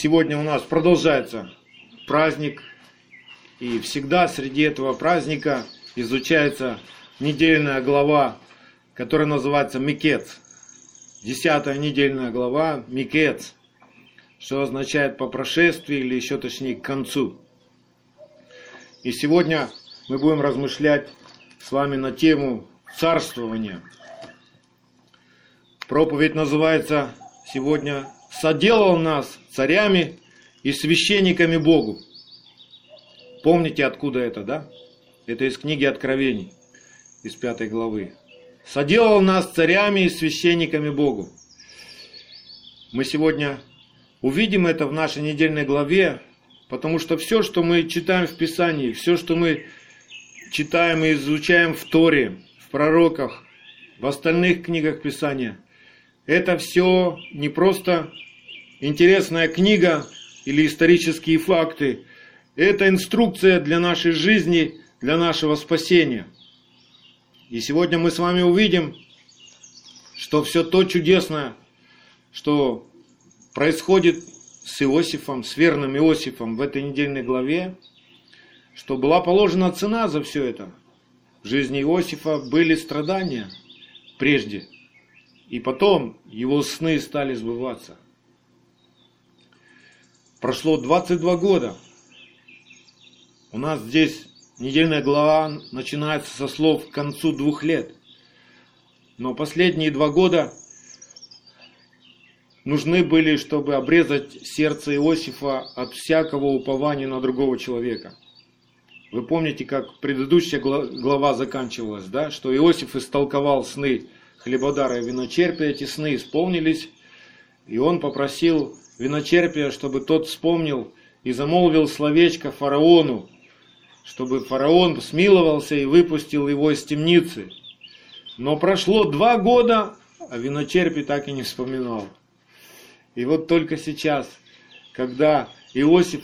Сегодня у нас продолжается праздник, и всегда среди этого праздника изучается недельная глава, которая называется Микец. Десятая недельная глава Микец, что означает по прошествии или еще точнее к концу. И сегодня мы будем размышлять с вами на тему царствования. Проповедь называется сегодня «Соделал нас царями и священниками Богу». Помните, откуда это, да? Это из книги Откровений, из пятой главы. «Соделал нас царями и священниками Богу». Мы сегодня увидим это в нашей недельной главе, потому что все, что мы читаем в Писании, все, что мы читаем и изучаем в Торе, в пророках, в остальных книгах Писания, это все не просто интересная книга или исторические факты. Это инструкция для нашей жизни, для нашего спасения. И сегодня мы с вами увидим, что все то чудесное, что происходит с Иосифом, с верным Иосифом в этой недельной главе, что была положена цена за все это. В жизни Иосифа были страдания прежде, и потом его сны стали сбываться. Прошло 22 года. У нас здесь недельная глава начинается со слов «к концу двух лет». Но последние два года нужны были, чтобы обрезать сердце Иосифа от всякого упования на другого человека – вы помните, как предыдущая глава заканчивалась, да? что Иосиф истолковал сны хлебодара и виночерпия, эти сны исполнились, и он попросил виночерпия, чтобы тот вспомнил и замолвил словечко фараону, чтобы фараон смиловался и выпустил его из темницы. Но прошло два года, а виночерпий так и не вспоминал. И вот только сейчас, когда Иосиф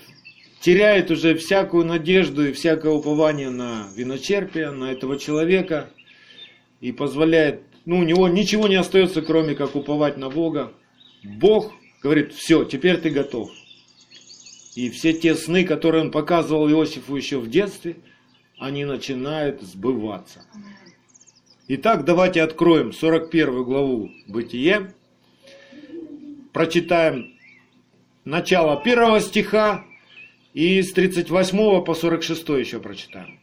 теряет уже всякую надежду и всякое упование на виночерпие, на этого человека, и позволяет, ну, у него ничего не остается, кроме как уповать на Бога. Бог говорит, все, теперь ты готов. И все те сны, которые он показывал Иосифу еще в детстве, они начинают сбываться. Итак, давайте откроем 41 главу Бытие, прочитаем начало первого стиха и с 38 по 46 еще прочитаем.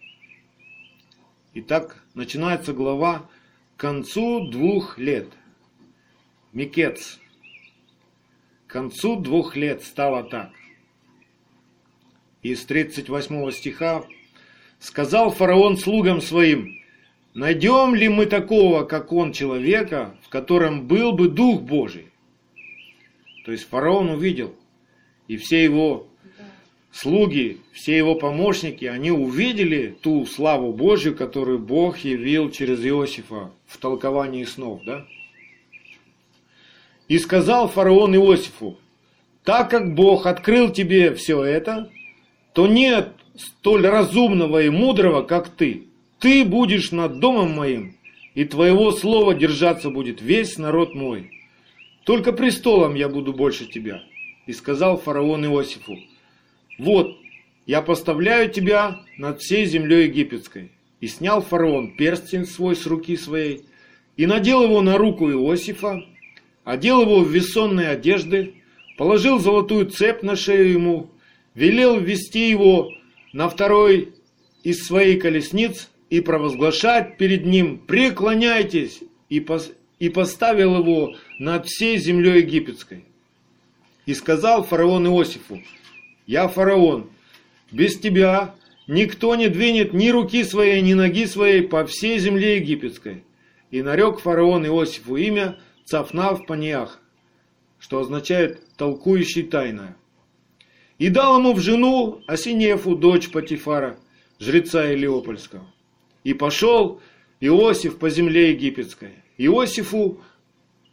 Итак, начинается глава концу двух лет. Микец. К концу двух лет стало так. Из 38 стиха сказал фараон слугам своим, найдем ли мы такого, как он, человека, в котором был бы Дух Божий? То есть фараон увидел, и все его слуги, все его помощники, они увидели ту славу Божью, которую Бог явил через Иосифа в толковании снов, да? И сказал фараон Иосифу, так как Бог открыл тебе все это, то нет столь разумного и мудрого, как ты. Ты будешь над домом моим, и твоего слова держаться будет весь народ мой. Только престолом я буду больше тебя. И сказал фараон Иосифу, вот, я поставляю тебя над всей землей египетской. И снял фараон перстень свой с руки своей, и надел его на руку Иосифа, одел его в весонные одежды, положил золотую цепь на шею ему, велел ввести его на второй из своей колесниц и провозглашать перед ним «Преклоняйтесь!» и, пос, и поставил его над всей землей египетской. И сказал фараон Иосифу, я фараон. Без тебя никто не двинет ни руки своей, ни ноги своей по всей земле египетской. И нарек фараон Иосифу имя Цафнав Паниах, что означает толкующий тайное. И дал ему в жену Осинефу, дочь Патифара, жреца Илиопольского. И пошел Иосиф по земле египетской. Иосифу,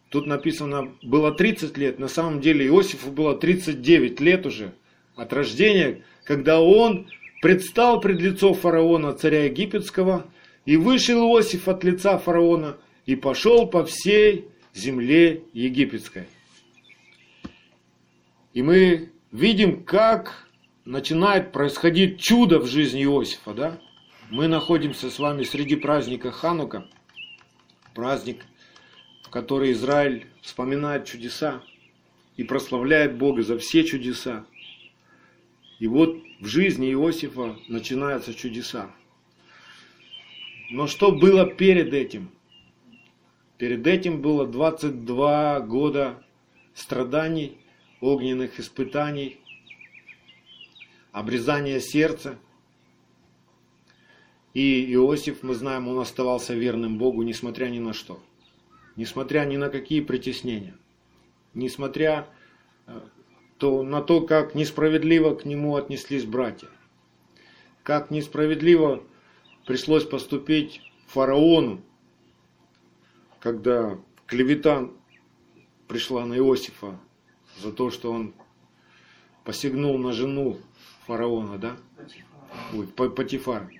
тут написано, было 30 лет, на самом деле Иосифу было 39 лет уже – от рождения, когда он предстал пред лицо фараона, царя египетского, и вышел Иосиф от лица фараона и пошел по всей земле египетской. И мы видим, как начинает происходить чудо в жизни Иосифа, да? Мы находимся с вами среди праздника Ханука, праздник, в который Израиль вспоминает чудеса и прославляет Бога за все чудеса. И вот в жизни Иосифа начинаются чудеса. Но что было перед этим? Перед этим было 22 года страданий, огненных испытаний, обрезания сердца. И Иосиф, мы знаем, он оставался верным Богу, несмотря ни на что. Несмотря ни на какие притеснения. Несмотря э, то, на то, как несправедливо к нему отнеслись братья. Как несправедливо пришлось поступить фараону, когда клевета пришла на Иосифа за то, что он посягнул на жену фараона, да? Ой, Патифар.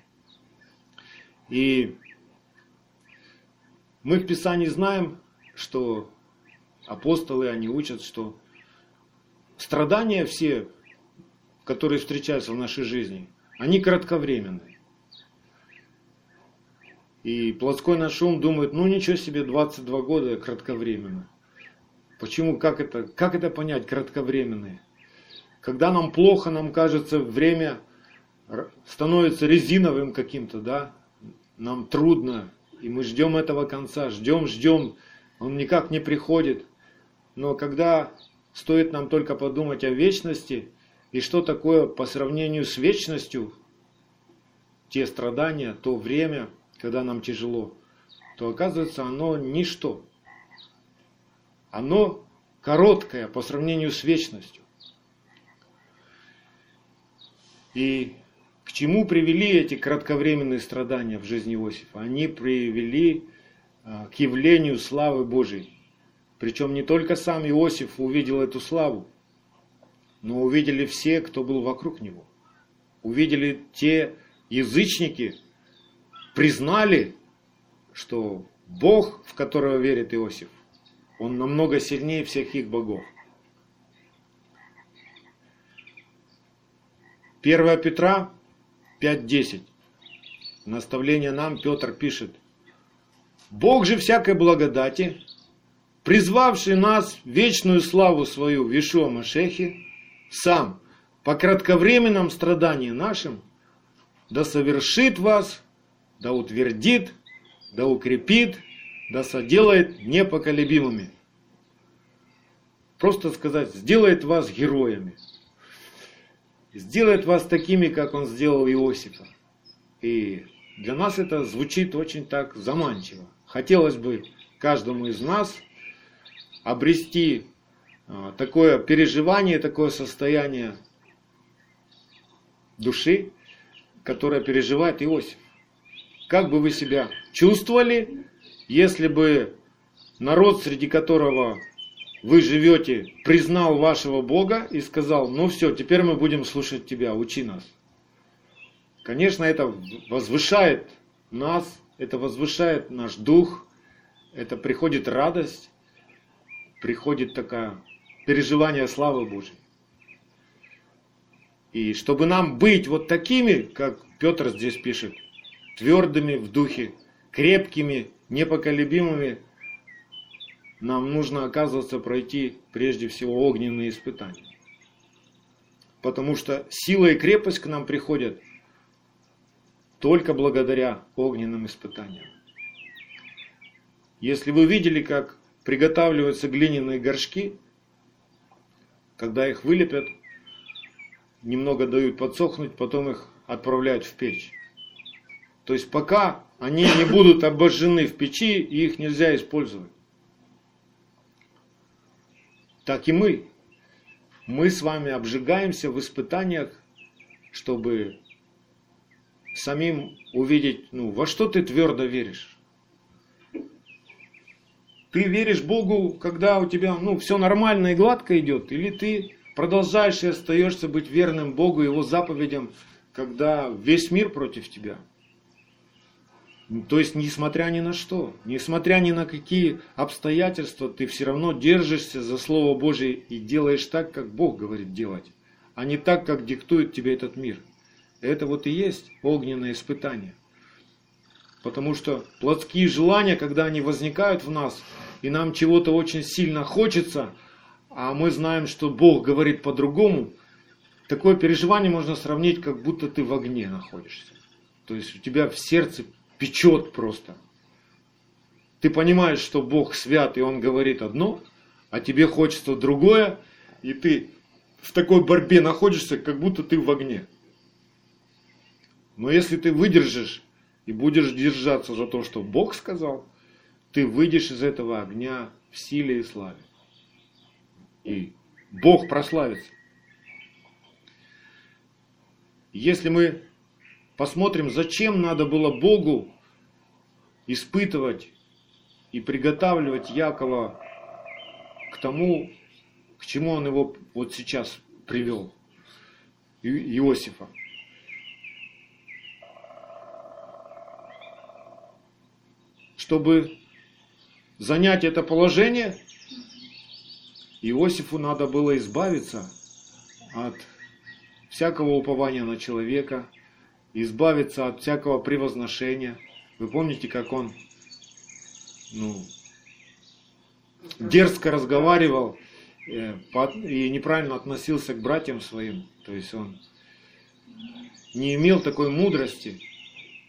И мы в Писании знаем, что апостолы, они учат, что страдания все, которые встречаются в нашей жизни, они кратковременные. И плотской наш ум думает, ну ничего себе, 22 года кратковременно. Почему, как это, как это понять, кратковременные? Когда нам плохо, нам кажется, время становится резиновым каким-то, да? Нам трудно, и мы ждем этого конца, ждем, ждем, он никак не приходит. Но когда стоит нам только подумать о вечности, и что такое по сравнению с вечностью, те страдания, то время – когда нам тяжело, то оказывается оно ничто. Оно короткое по сравнению с вечностью. И к чему привели эти кратковременные страдания в жизни Иосифа? Они привели а, к явлению славы Божией. Причем не только сам Иосиф увидел эту славу, но увидели все, кто был вокруг него. Увидели те язычники, признали, что Бог, в которого верит Иосиф, он намного сильнее всех их богов. 1 Петра 5.10. Наставление нам Петр пишет. Бог же всякой благодати, призвавший нас в вечную славу свою в Ишуа Машехе, сам по кратковременном страдании нашим, да совершит вас да утвердит, да укрепит, да соделает непоколебимыми. Просто сказать, сделает вас героями. Сделает вас такими, как он сделал Иосифа. И для нас это звучит очень так заманчиво. Хотелось бы каждому из нас обрести а, такое переживание, такое состояние души, которое переживает Иосиф. Как бы вы себя чувствовали, если бы народ, среди которого вы живете, признал вашего Бога и сказал, ну все, теперь мы будем слушать тебя, учи нас. Конечно, это возвышает нас, это возвышает наш дух, это приходит радость, приходит такое переживание славы Божьей. И чтобы нам быть вот такими, как Петр здесь пишет, твердыми в духе, крепкими, непоколебимыми, нам нужно, оказывается, пройти прежде всего огненные испытания. Потому что сила и крепость к нам приходят только благодаря огненным испытаниям. Если вы видели, как приготавливаются глиняные горшки, когда их вылепят, немного дают подсохнуть, потом их отправляют в печь. То есть пока они не будут обожжены в печи, их нельзя использовать. Так и мы. Мы с вами обжигаемся в испытаниях, чтобы самим увидеть, ну, во что ты твердо веришь. Ты веришь Богу, когда у тебя, ну, все нормально и гладко идет, или ты продолжаешь и остаешься быть верным Богу, Его заповедям, когда весь мир против тебя – то есть, несмотря ни на что, несмотря ни на какие обстоятельства, ты все равно держишься за Слово Божие и делаешь так, как Бог говорит делать. а не так, как диктует тебе этот мир. Это вот и есть огненное испытание. Потому что плотские желания, когда они возникают в нас, и нам чего-то очень сильно хочется, а мы знаем, что Бог говорит по-другому, такое переживание можно сравнить, как будто ты в огне находишься. То есть у тебя в сердце печет просто. Ты понимаешь, что Бог свят, и Он говорит одно, а тебе хочется другое, и ты в такой борьбе находишься, как будто ты в огне. Но если ты выдержишь и будешь держаться за то, что Бог сказал, ты выйдешь из этого огня в силе и славе. И Бог прославится. Если мы посмотрим, зачем надо было Богу испытывать и приготавливать Якова к тому, к чему он его вот сейчас привел, Иосифа. Чтобы занять это положение, Иосифу надо было избавиться от всякого упования на человека, избавиться от всякого превозношения. Вы помните, как он ну, дерзко разговаривал э, и неправильно относился к братьям своим. То есть он не имел такой мудрости.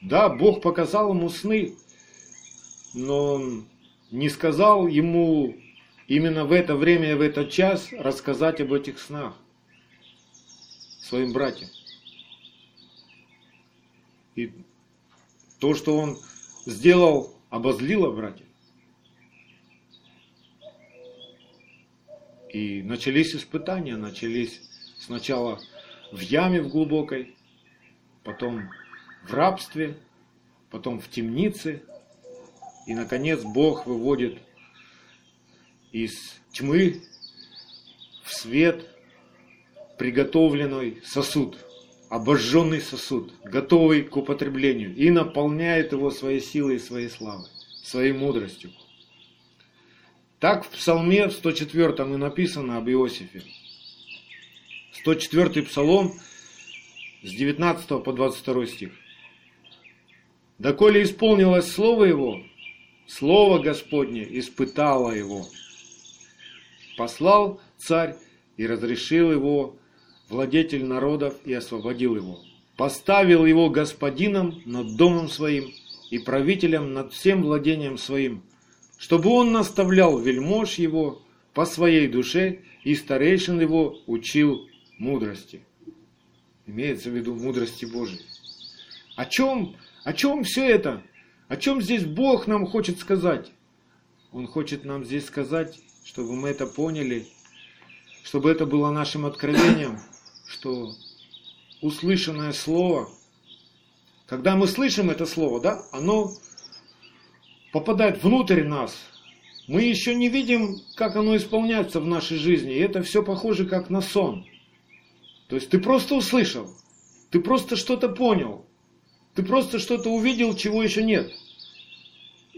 Да, Бог показал ему сны, но не сказал ему именно в это время и в этот час рассказать об этих снах своим братьям. И то, что он сделал, обозлило братьев. И начались испытания, начались сначала в яме в глубокой, потом в рабстве, потом в темнице, и, наконец, Бог выводит из тьмы в свет приготовленный сосуд, обожженный сосуд, готовый к употреблению, и наполняет его своей силой и своей славой, своей мудростью. Так в Псалме в 104 и написано об Иосифе. 104 Псалом с 19 по 22 стих. «Доколе исполнилось Слово Его, Слово Господне испытало его. Послал царь и разрешил его владетель народов и освободил его. Поставил его господином над домом своим и правителем над всем владением своим, чтобы он наставлял вельмож его по своей душе и старейшин его учил мудрости. Имеется в виду мудрости Божией. О чем, о чем все это? О чем здесь Бог нам хочет сказать? Он хочет нам здесь сказать, чтобы мы это поняли, чтобы это было нашим откровением, что услышанное слово, когда мы слышим это слово, да, оно попадает внутрь нас. Мы еще не видим, как оно исполняется в нашей жизни, и это все похоже как на сон. То есть ты просто услышал, ты просто что-то понял, ты просто что-то увидел, чего еще нет.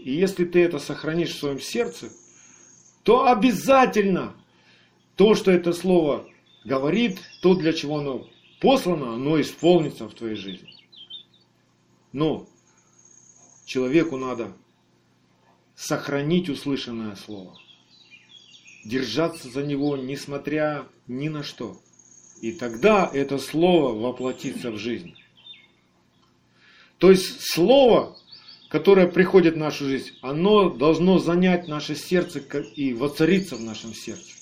И если ты это сохранишь в своем сердце, то обязательно то, что это слово говорит, то, для чего оно послано, оно исполнится в твоей жизни. Но человеку надо сохранить услышанное слово, держаться за него, несмотря ни на что. И тогда это слово воплотится в жизнь. То есть слово, которое приходит в нашу жизнь, оно должно занять наше сердце и воцариться в нашем сердце.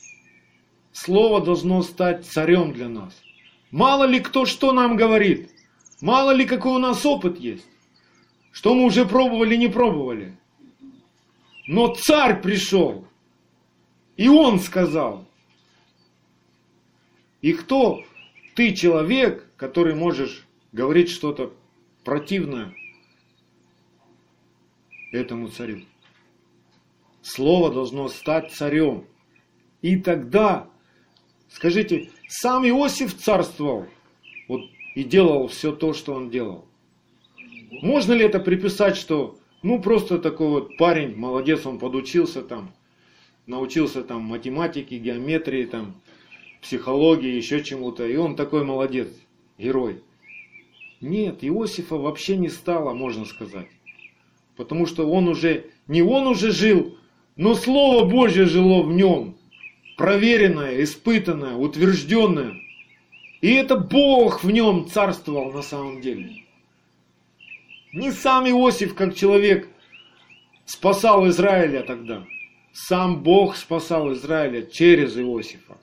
Слово должно стать царем для нас. Мало ли кто что нам говорит, мало ли какой у нас опыт есть, что мы уже пробовали, не пробовали. Но царь пришел, и он сказал. И кто ты человек, который можешь говорить что-то противное этому царю. Слово должно стать царем. И тогда, скажите, сам Иосиф царствовал вот, и делал все то, что он делал. Можно ли это приписать, что ну просто такой вот парень, молодец, он подучился там, научился там математике, геометрии там, психологии, еще чему-то, и он такой молодец, герой. Нет, Иосифа вообще не стало, можно сказать. Потому что он уже, не он уже жил, но Слово Божье жило в нем. Проверенное, испытанное, утвержденное. И это Бог в нем царствовал на самом деле. Не сам Иосиф, как человек, спасал Израиля тогда. Сам Бог спасал Израиля через Иосифа.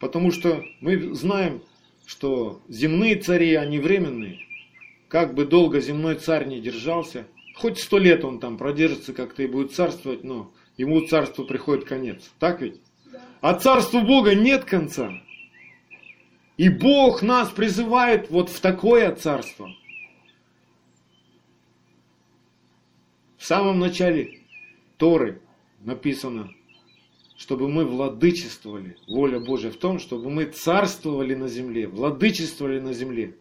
Потому что мы знаем, что земные цари, они временные. Как бы долго земной царь не держался, хоть сто лет он там продержится как-то и будет царствовать, но ему царству приходит конец. Так ведь? А царству Бога нет конца. И Бог нас призывает вот в такое царство. В самом начале Торы написано, чтобы мы владычествовали. Воля Божья в том, чтобы мы царствовали на земле, владычествовали на земле.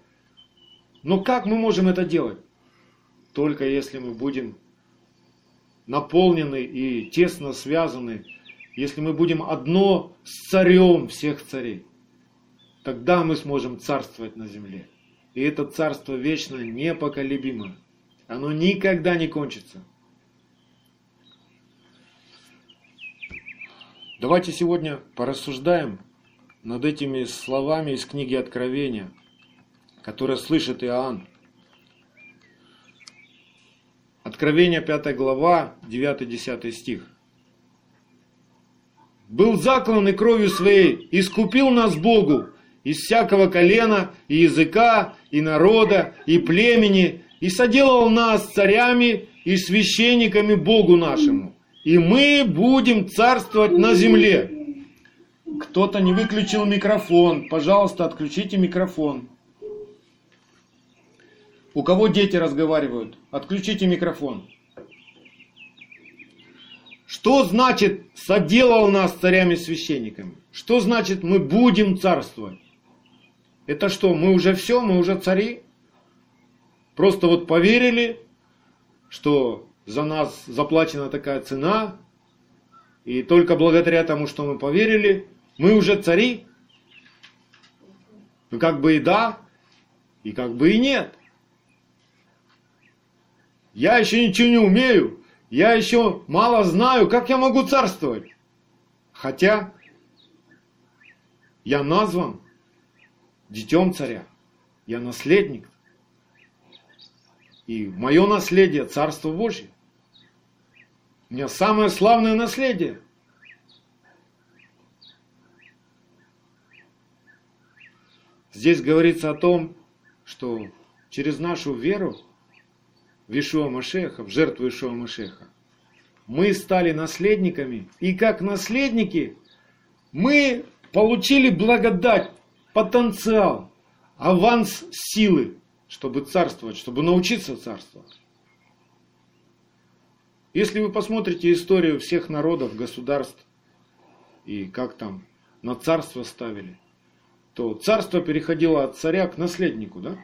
Но как мы можем это делать? Только если мы будем наполнены и тесно связаны, если мы будем одно с царем всех царей, тогда мы сможем царствовать на земле. И это царство вечно непоколебимо. Оно никогда не кончится. Давайте сегодня порассуждаем над этими словами из книги Откровения, которые слышит Иоанн. Откровение 5 глава, 9-10 стих. «Был заклан и кровью своей, искупил нас Богу из всякого колена, и языка, и народа, и племени, и соделал нас царями и священниками Богу нашему, и мы будем царствовать на земле. Кто-то не выключил микрофон. Пожалуйста, отключите микрофон. У кого дети разговаривают? Отключите микрофон. Что значит соделал нас царями-священниками? Что значит мы будем царствовать? Это что, мы уже все, мы уже цари? Просто вот поверили, что за нас заплачена такая цена, и только благодаря тому, что мы поверили, мы уже цари. Ну как бы и да, и как бы и нет. Я еще ничего не умею, я еще мало знаю, как я могу царствовать. Хотя я назван детем царя, я наследник. И мое наследие Царство Божье. У меня самое славное наследие. Здесь говорится о том, что через нашу веру в Ишуа Машеха, в жертву Ишуа Машеха, мы стали наследниками, и как наследники мы получили благодать, потенциал, аванс силы, чтобы царствовать, чтобы научиться царствовать. Если вы посмотрите историю всех народов, государств и как там на царство ставили, то царство переходило от царя к наследнику, да?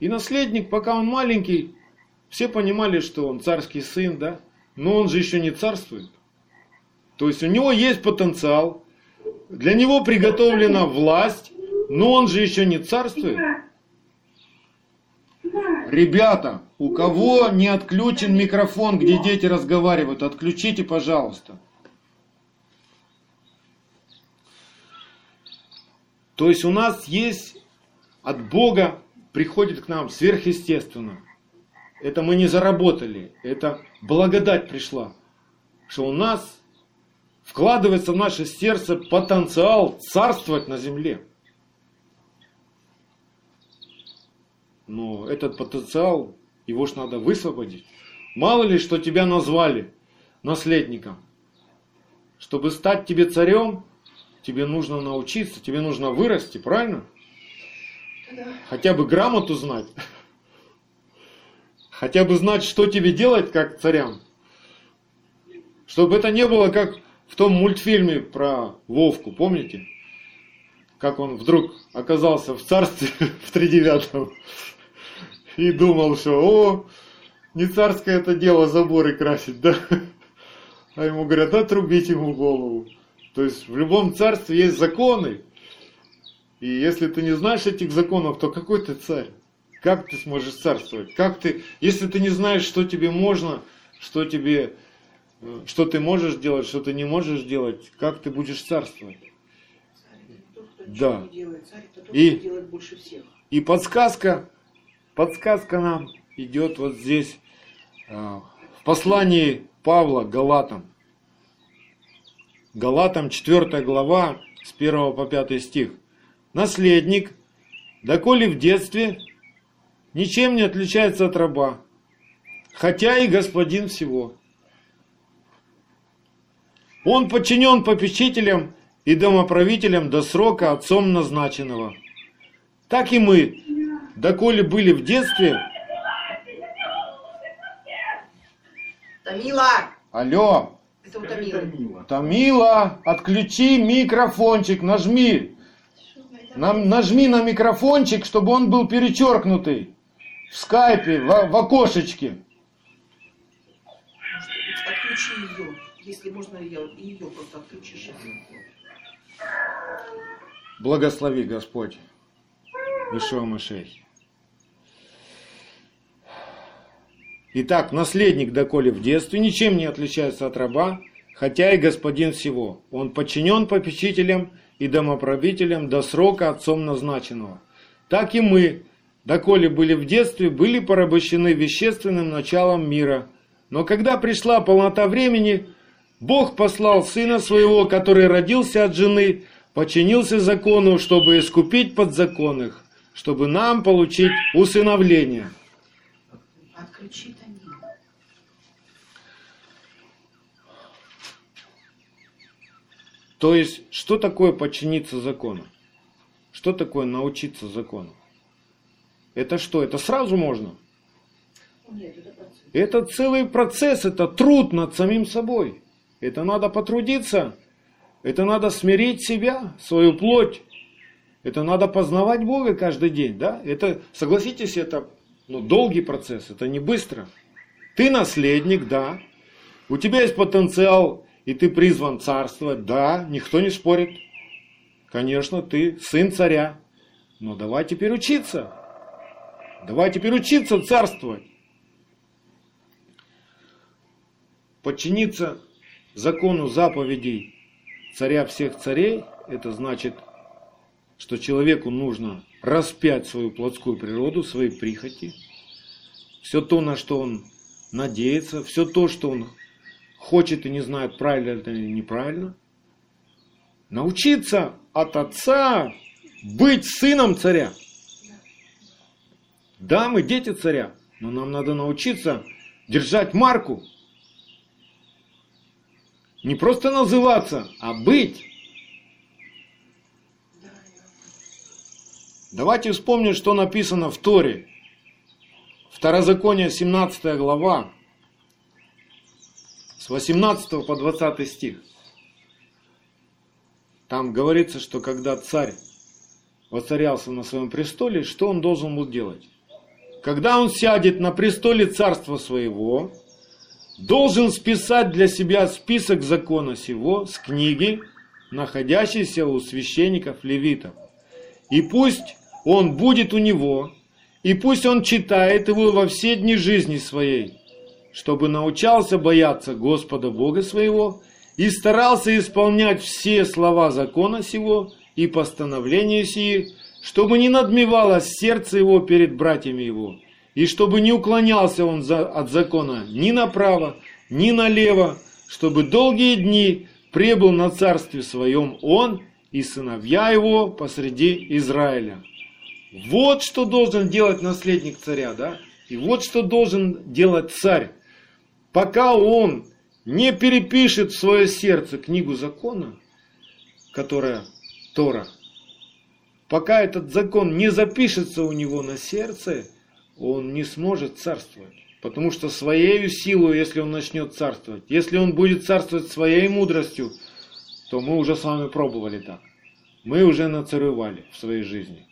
И наследник, пока он маленький, все понимали, что он царский сын, да? Но он же еще не царствует. То есть у него есть потенциал, для него приготовлена власть, но он же еще не царствует. Ребята, у кого не отключен микрофон, где дети разговаривают, отключите, пожалуйста. То есть у нас есть от Бога приходит к нам сверхъестественно. Это мы не заработали, это благодать пришла, что у нас вкладывается в наше сердце потенциал царствовать на земле. Но этот потенциал, его ж надо высвободить. Мало ли, что тебя назвали наследником. Чтобы стать тебе царем, тебе нужно научиться, тебе нужно вырасти, правильно? Да. Хотя бы грамоту знать. Хотя бы знать, что тебе делать, как царям. Чтобы это не было как в том мультфильме про Вовку, помните? Как он вдруг оказался в царстве в тридевятом и думал, что о, не царское это дело заборы красить, да? А ему говорят, отрубить ему голову. То есть в любом царстве есть законы. И если ты не знаешь этих законов, то какой ты царь? Как ты сможешь царствовать? Как ты, если ты не знаешь, что тебе можно, что тебе, э, что ты можешь делать, что ты не можешь делать, как ты будешь царствовать? да. И, и подсказка, подсказка нам идет вот здесь, э, в послании Павла Галатам. Галатам 4 глава с 1 по 5 стих. Наследник, доколе в детстве, ничем не отличается от раба, хотя и господин всего. Он подчинен попечителям и домоправителям до срока отцом назначенного. Так и мы, доколе были в детстве... Тамила! Алло! Это у Тамилы. Тамила, отключи микрофончик, нажми. Нам, нажми на микрофончик, чтобы он был перечеркнутый в скайпе, в, в окошечке. Отключи ее, если можно ее, ее просто отключишь. Благослови Господь. Ишуа Машей. Итак, наследник, доколе в детстве, ничем не отличается от раба, хотя и господин всего. Он подчинен попечителям и домоправителям до срока отцом назначенного. Так и мы, доколе были в детстве, были порабощены вещественным началом мира. Но когда пришла полнота времени, Бог послал Сына Своего, который родился от жены, подчинился закону, чтобы искупить подзаконных, чтобы нам получить усыновление. То есть, что такое подчиниться закону? Что такое научиться закону? Это что? Это сразу можно? Нет, это процесс. Это целый процесс, это труд над самим собой. Это надо потрудиться, это надо смирить себя, свою плоть. Это надо познавать Бога каждый день, да? Это, согласитесь, это ну, долгий процесс, это не быстро. Ты наследник, да. У тебя есть потенциал и ты призван царствовать, да, никто не спорит. Конечно, ты сын царя. Но давай теперь учиться. Давай теперь учиться царствовать. Подчиниться закону заповедей царя всех царей, это значит, что человеку нужно распять свою плотскую природу, свои прихоти, все то, на что он надеется, все то, что он хочет и не знает, правильно это или неправильно. Научиться от отца быть сыном царя. Да, мы дети царя, но нам надо научиться держать марку. Не просто называться, а быть. Давайте вспомним, что написано в Торе. Второзаконие, 17 глава, с 18 по 20 стих. Там говорится, что когда царь воцарялся на своем престоле, что он должен был делать? Когда он сядет на престоле царства своего, должен списать для себя список закона сего с книги, находящейся у священников левитов. И пусть он будет у него, и пусть он читает его во все дни жизни своей, чтобы научался бояться Господа Бога своего и старался исполнять все слова закона сего и постановления сии, чтобы не надмевалось сердце его перед братьями его, и чтобы не уклонялся он от закона ни направо, ни налево, чтобы долгие дни пребыл на царстве своем он и сыновья его посреди Израиля. Вот что должен делать наследник царя, да? И вот что должен делать царь пока он не перепишет в свое сердце книгу закона, которая Тора, пока этот закон не запишется у него на сердце, он не сможет царствовать. Потому что своей силой, если он начнет царствовать, если он будет царствовать своей мудростью, то мы уже с вами пробовали так. Мы уже нацаревали в своей жизни.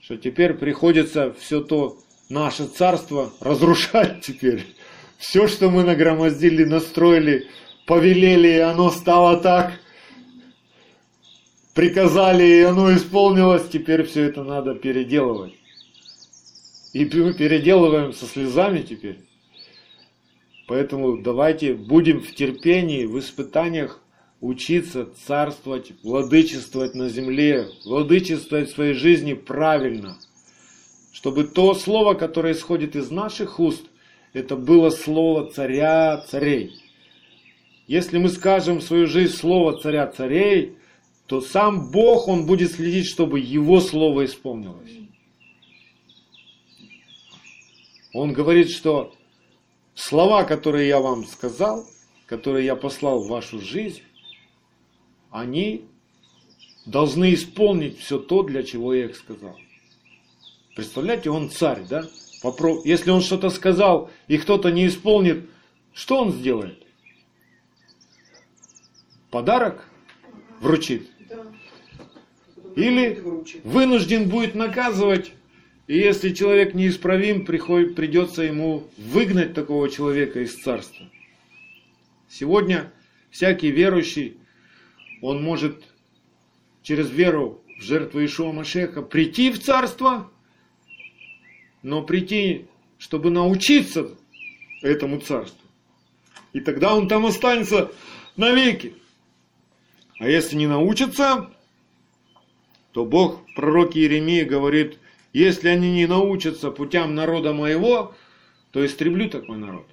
Что теперь приходится все то наше царство разрушать теперь все, что мы нагромоздили, настроили повелели, и оно стало так. Приказали, и оно исполнилось. Теперь все это надо переделывать. И мы переделываем со слезами теперь. Поэтому давайте будем в терпении, в испытаниях учиться царствовать, владычествовать на земле, владычествовать в своей жизни правильно. Чтобы то слово, которое исходит из наших уст, это было слово царя царей. Если мы скажем в свою жизнь слово царя царей, то сам Бог, Он будет следить, чтобы Его слово исполнилось. Он говорит, что слова, которые я вам сказал, которые я послал в вашу жизнь, они должны исполнить все то, для чего я их сказал. Представляете, он царь, да? Если он что-то сказал и кто-то не исполнит, что он сделает? Подарок вручит? Или вынужден будет наказывать, и если человек неисправим, приходит, придется ему выгнать такого человека из царства. Сегодня всякий верующий, он может через веру в жертву Ишуа Машеха прийти в царство, но прийти, чтобы научиться этому царству. И тогда он там останется навеки. А если не научится, то Бог в пророке Иеремии говорит, если они не научатся путям народа моего, то истреблю такой народ.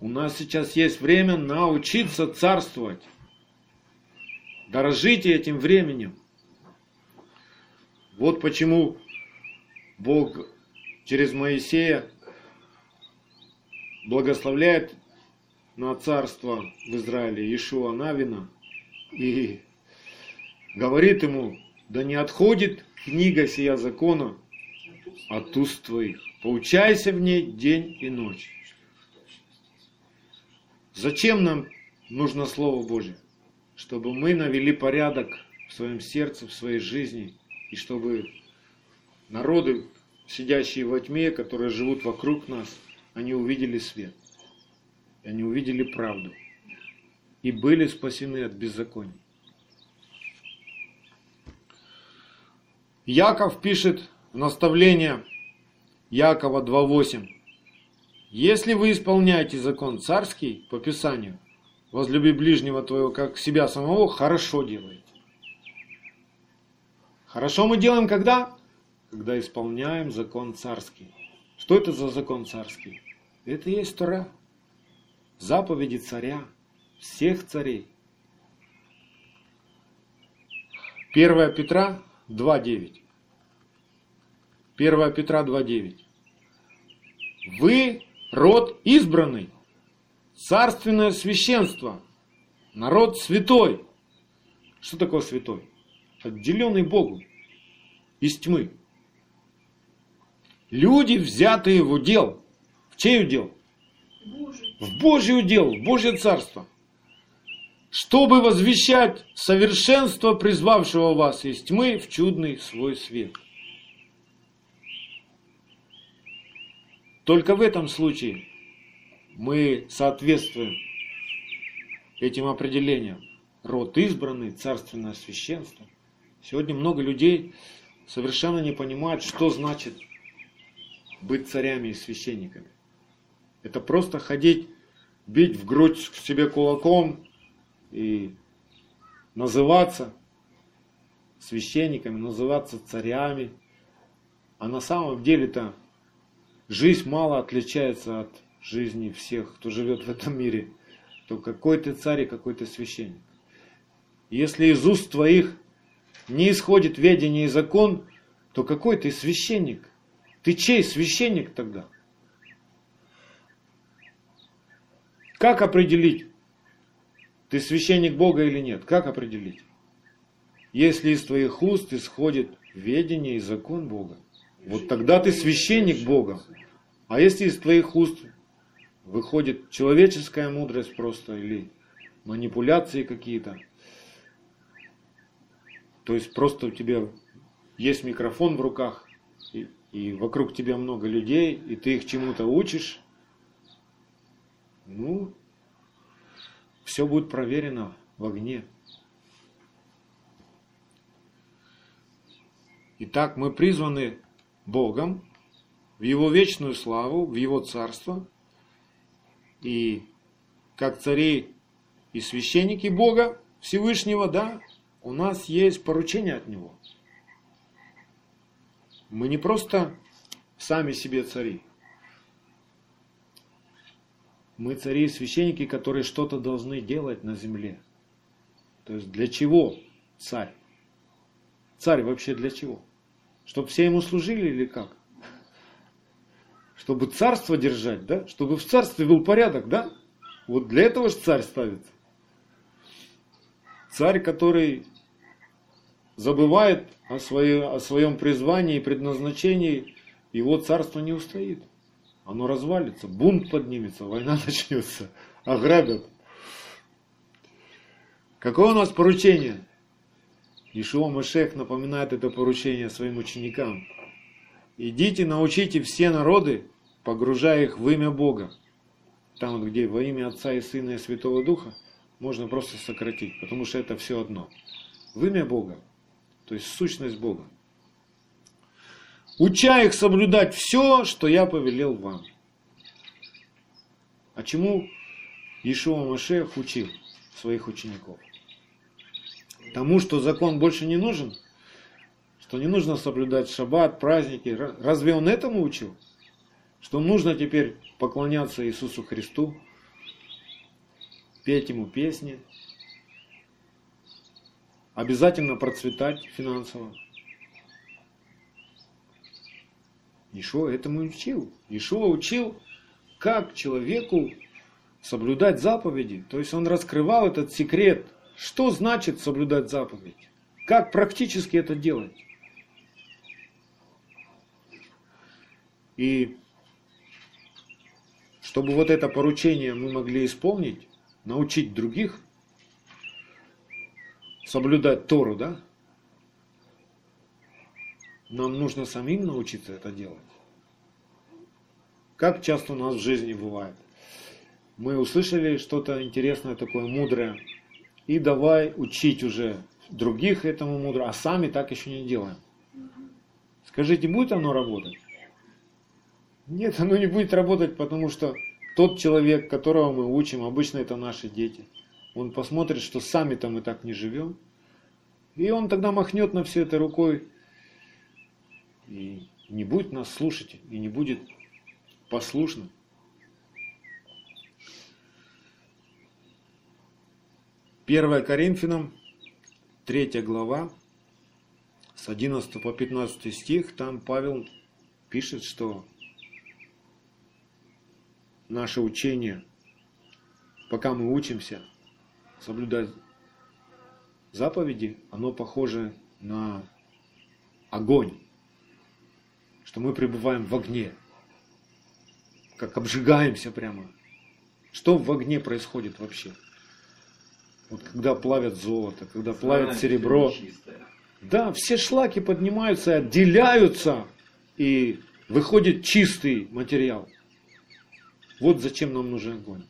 У нас сейчас есть время научиться царствовать. Дорожите этим временем. Вот почему Бог через Моисея благословляет на царство в Израиле Ишуа Навина и говорит ему, да не отходит книга сия закона от уст твоих. Поучайся в ней день и ночь. Зачем нам нужно Слово Божье? Чтобы мы навели порядок в своем сердце, в своей жизни, и чтобы народы, сидящие во тьме, которые живут вокруг нас, они увидели свет. Они увидели правду. И были спасены от беззакония. Яков пишет в наставление Якова 2.8. Если вы исполняете закон царский по Писанию, возлюби ближнего твоего как себя самого, хорошо делаете. Хорошо мы делаем когда? Когда исполняем закон царский. Что это за закон царский? Это и есть Тора. Заповеди царя, всех царей. 1 Петра 2.9. 1 Петра 2.9. Вы род избранный, царственное священство, народ святой. Что такое святой? Отделенный Богу из тьмы. Люди, взятые в удел. В чей удел? Божий. В Божий удел, в Божье царство чтобы возвещать совершенство призвавшего вас из тьмы в чудный свой свет. Только в этом случае мы соответствуем этим определениям. Род избранный, царственное священство. Сегодня много людей совершенно не понимают, что значит быть царями и священниками. Это просто ходить, бить в грудь себе кулаком, и называться священниками, называться царями. А на самом деле-то жизнь мало отличается от жизни всех, кто живет в этом мире. То какой ты царь и какой ты священник. Если из уст твоих не исходит ведение и закон, то какой ты священник? Ты чей священник тогда? Как определить, ты священник Бога или нет? Как определить? Если из твоих уст исходит ведение и закон Бога, вот тогда ты священник Бога. А если из твоих уст выходит человеческая мудрость просто или манипуляции какие-то, то есть просто у тебя есть микрофон в руках, и, и вокруг тебя много людей, и ты их чему-то учишь, ну, все будет проверено в огне. Итак, мы призваны Богом в Его вечную славу, в Его царство. И как цари и священники Бога Всевышнего, да, у нас есть поручение от Него. Мы не просто сами себе цари. Мы цари и священники, которые что-то должны делать на земле. То есть для чего царь? Царь вообще для чего? Чтобы все ему служили или как? Чтобы царство держать, да? Чтобы в царстве был порядок, да? Вот для этого же царь ставится. Царь, который забывает о, своей, о своем призвании и предназначении, его царство не устоит. Оно развалится, бунт поднимется, война начнется, ограбят. Какое у нас поручение? Ишуа Машех напоминает это поручение своим ученикам. Идите, научите все народы, погружая их в имя Бога. Там вот где во имя Отца и Сына и Святого Духа, можно просто сократить, потому что это все одно. В имя Бога, то есть сущность Бога. Уча их соблюдать все, что я повелел вам. А чему Ишуа Машех учил своих учеников? тому, что закон больше не нужен, что не нужно соблюдать шаббат, праздники. Разве он этому учил? Что нужно теперь поклоняться Иисусу Христу, петь Ему песни, обязательно процветать финансово. Ишуа этому учил. Ишуа учил, как человеку соблюдать заповеди. То есть он раскрывал этот секрет что значит соблюдать заповедь? Как практически это делать? И чтобы вот это поручение мы могли исполнить, научить других соблюдать Тору, да? Нам нужно самим научиться это делать. Как часто у нас в жизни бывает? Мы услышали что-то интересное такое, мудрое, и давай учить уже других этому мудро, а сами так еще не делаем. Скажите, будет оно работать? Нет, оно не будет работать, потому что тот человек, которого мы учим, обычно это наши дети, он посмотрит, что сами-то мы так не живем, и он тогда махнет на все это рукой и не будет нас слушать, и не будет послушным. 1 Коринфянам, 3 глава, с 11 по 15 стих, там Павел пишет, что наше учение, пока мы учимся соблюдать заповеди, оно похоже на огонь, что мы пребываем в огне, как обжигаемся прямо. Что в огне происходит вообще? Вот когда плавят золото, когда плавят серебро. Да, все шлаки поднимаются, отделяются, и выходит чистый материал. Вот зачем нам нужен огонь.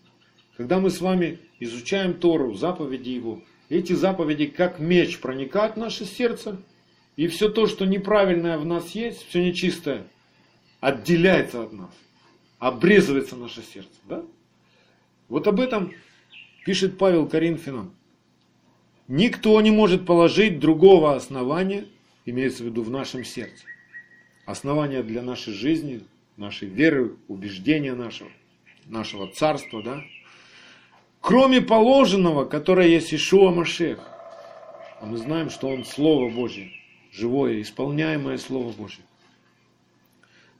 Когда мы с вами изучаем Тору, заповеди Его, эти заповеди как меч проникают в наше сердце, и все то, что неправильное в нас есть, все нечистое, отделяется от нас, обрезывается наше сердце. Да? Вот об этом пишет Павел Коринфянам, никто не может положить другого основания, имеется в виду в нашем сердце. Основания для нашей жизни, нашей веры, убеждения нашего, нашего царства, да? Кроме положенного, которое есть Ишуа Машех. А мы знаем, что он Слово Божье, живое, исполняемое Слово Божье.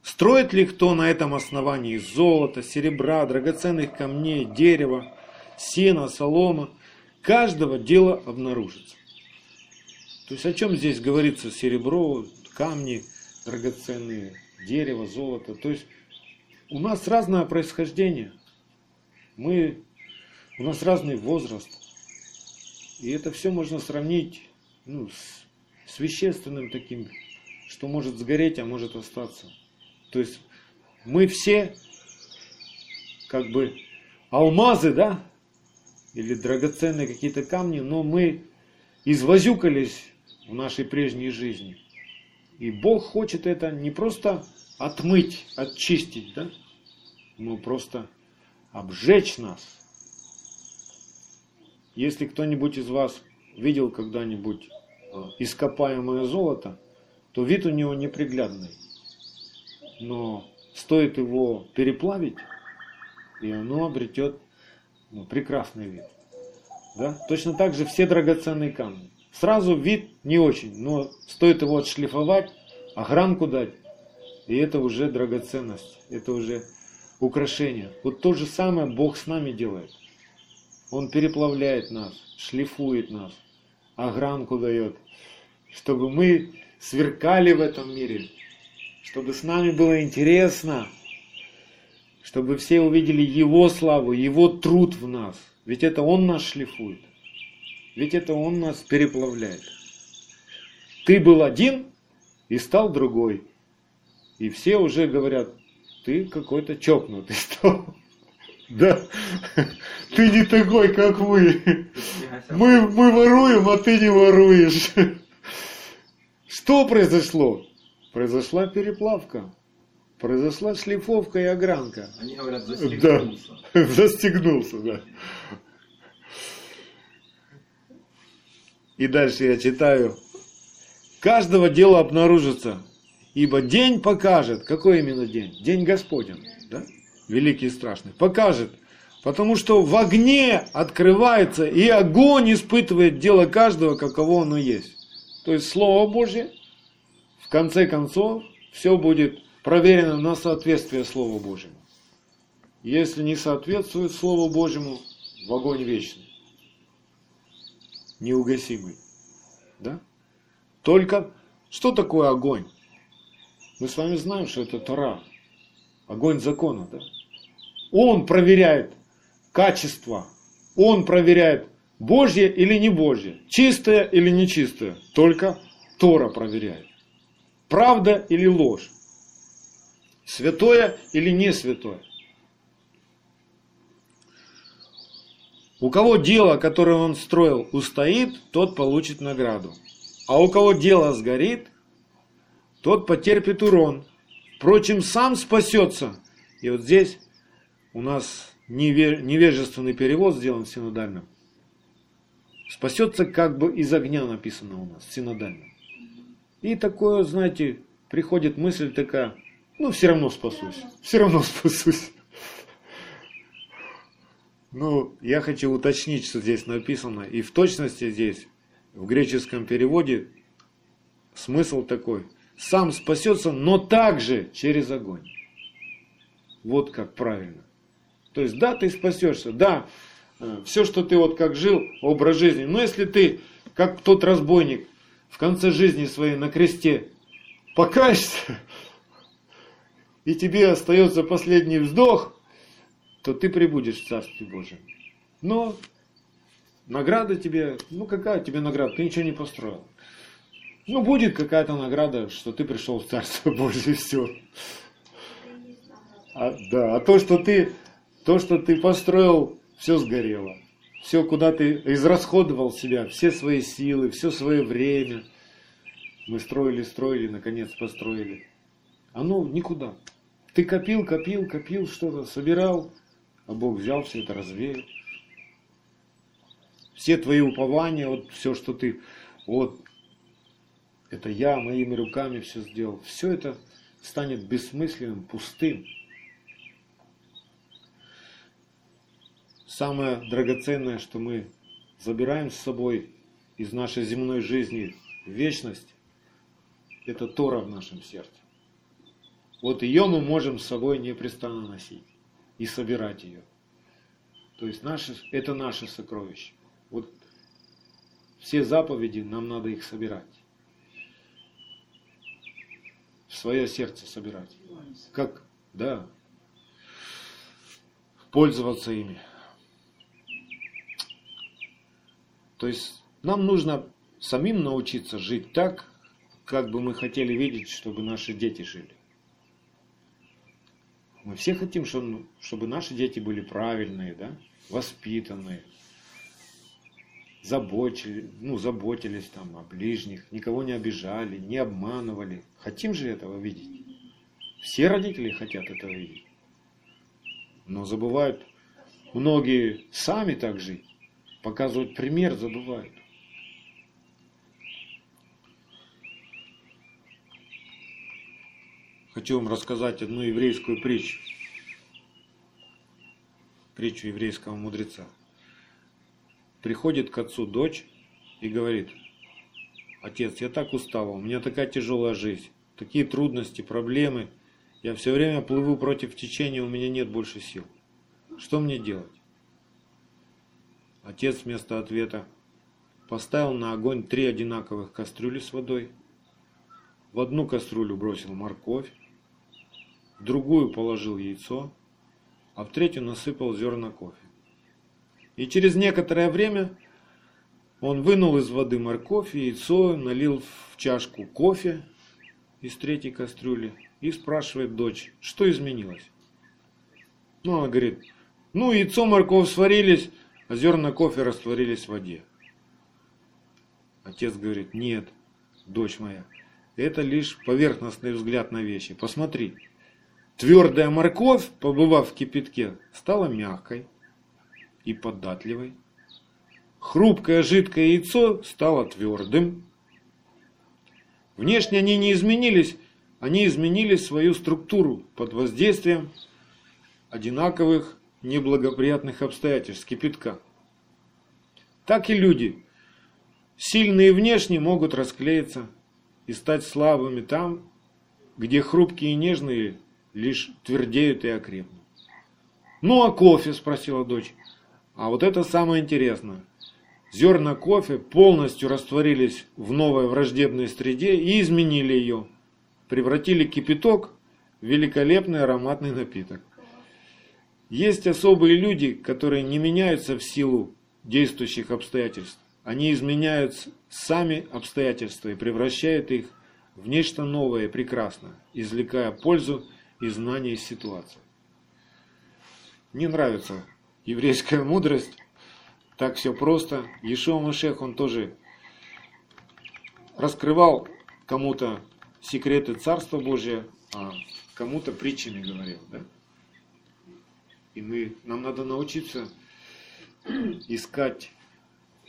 Строит ли кто на этом основании из золота, серебра, драгоценных камней, дерева, сена, солома, каждого дела обнаружится. То есть о чем здесь говорится? Серебро, камни драгоценные, дерево, золото. То есть у нас разное происхождение. Мы, у нас разный возраст. И это все можно сравнить ну, с, с таким, что может сгореть, а может остаться. То есть мы все как бы алмазы, да, или драгоценные какие-то камни, но мы извозюкались в нашей прежней жизни. И Бог хочет это не просто отмыть, очистить, да, но просто обжечь нас. Если кто-нибудь из вас видел когда-нибудь ископаемое золото, то вид у него неприглядный. Но стоит его переплавить, и оно обретет ну, прекрасный вид. Да? Точно так же все драгоценные камни. Сразу вид не очень, но стоит его отшлифовать, огранку дать, и это уже драгоценность, это уже украшение. Вот то же самое Бог с нами делает. Он переплавляет нас, шлифует нас, огранку дает, чтобы мы сверкали в этом мире, чтобы с нами было интересно, чтобы все увидели Его славу, Его труд в нас. Ведь это Он нас шлифует. Ведь это Он нас переплавляет. Ты был один и стал другой. И все уже говорят, ты какой-то чокнутый стал. Да, ты не такой, как мы. Мы, мы воруем, а ты не воруешь. Что произошло? Произошла переплавка. Произошла шлифовка и огранка. Они говорят, застегнулся. Да, застегнулся, да. И дальше я читаю. Каждого дела обнаружится, ибо день покажет. Какой именно день? День Господень, да? Великий и страшный. Покажет. Потому что в огне открывается, и огонь испытывает дело каждого, каково оно есть. То есть Слово Божье, в конце концов, все будет проверено на соответствие Слову Божьему. Если не соответствует Слову Божьему, в огонь вечный, неугасимый. Да? Только что такое огонь? Мы с вами знаем, что это Тора, огонь закона. Да? Он проверяет качество, он проверяет Божье или не Божье, чистое или нечистое. Только Тора проверяет. Правда или ложь. Святое или не святое? У кого дело, которое он строил, устоит, тот получит награду. А у кого дело сгорит, тот потерпит урон. Впрочем, сам спасется. И вот здесь у нас невежественный перевод сделан синодальным. Спасется как бы из огня написано у нас, синодально. И такое, знаете, приходит мысль такая, ну, все равно спасусь. Все равно спасусь. Ну, я хочу уточнить, что здесь написано. И в точности здесь, в греческом переводе, смысл такой. Сам спасется, но также через огонь. Вот как правильно. То есть, да, ты спасешься, да, все, что ты вот как жил, образ жизни. Но если ты, как тот разбойник, в конце жизни своей на кресте покаешься, и тебе остается последний вздох, то ты прибудешь в Царстве Божьем. Но награда тебе, ну какая тебе награда? Ты ничего не построил. Ну будет какая-то награда, что ты пришел в Царство Божье, все. А, да, а то, что ты, то, что ты построил, все сгорело. Все, куда ты израсходовал себя, все свои силы, все свое время. Мы строили, строили, наконец построили. Оно никуда. Ты копил, копил, копил что-то, собирал, а Бог взял все это, развеял. Все твои упования, вот все, что ты, вот, это я моими руками все сделал, все это станет бессмысленным, пустым. Самое драгоценное, что мы забираем с собой из нашей земной жизни в вечность, это Тора в нашем сердце. Вот ее мы можем с собой непрестанно носить и собирать ее. То есть наше, это наше сокровище. Вот все заповеди, нам надо их собирать. В свое сердце собирать. Как, да, пользоваться ими. То есть нам нужно самим научиться жить так, как бы мы хотели видеть, чтобы наши дети жили. Мы все хотим, чтобы наши дети были правильные, да? воспитанные, заботили, ну, заботились там о ближних, никого не обижали, не обманывали. Хотим же этого видеть. Все родители хотят этого видеть. Но забывают, многие сами так жить, показывают пример, забывают. Хочу вам рассказать одну еврейскую притчу. Притчу еврейского мудреца. Приходит к отцу дочь и говорит, отец, я так устала, у меня такая тяжелая жизнь, такие трудности, проблемы, я все время плыву против течения, у меня нет больше сил. Что мне делать? Отец вместо ответа поставил на огонь три одинаковых кастрюли с водой. В одну кастрюлю бросил морковь, в другую положил яйцо, а в третью насыпал зерна кофе. И через некоторое время он вынул из воды морковь и яйцо, налил в чашку кофе из третьей кастрюли и спрашивает дочь, что изменилось. Ну, она говорит, ну, яйцо, морковь сварились, а зерна кофе растворились в воде. Отец говорит, нет, дочь моя, это лишь поверхностный взгляд на вещи. Посмотри, твердая морковь, побывав в кипятке, стала мягкой, и податливой. Хрупкое жидкое яйцо стало твердым. Внешне они не изменились, они изменили свою структуру под воздействием одинаковых неблагоприятных обстоятельств кипятка. Так и люди, сильные внешне, могут расклеиться и стать слабыми там, где хрупкие и нежные лишь твердеют и окрепнут. «Ну а кофе?» – спросила дочь. А вот это самое интересное. Зерна кофе полностью растворились в новой враждебной среде и изменили ее. Превратили кипяток в великолепный ароматный напиток. Есть особые люди, которые не меняются в силу действующих обстоятельств. Они изменяют сами обстоятельства и превращают их в нечто новое и прекрасное, извлекая пользу и знания из ситуации. Не нравится еврейская мудрость. Так все просто. Ешуа Машех, он тоже раскрывал кому-то секреты Царства Божия, а кому-то притчами говорил. Да? И мы, нам надо научиться искать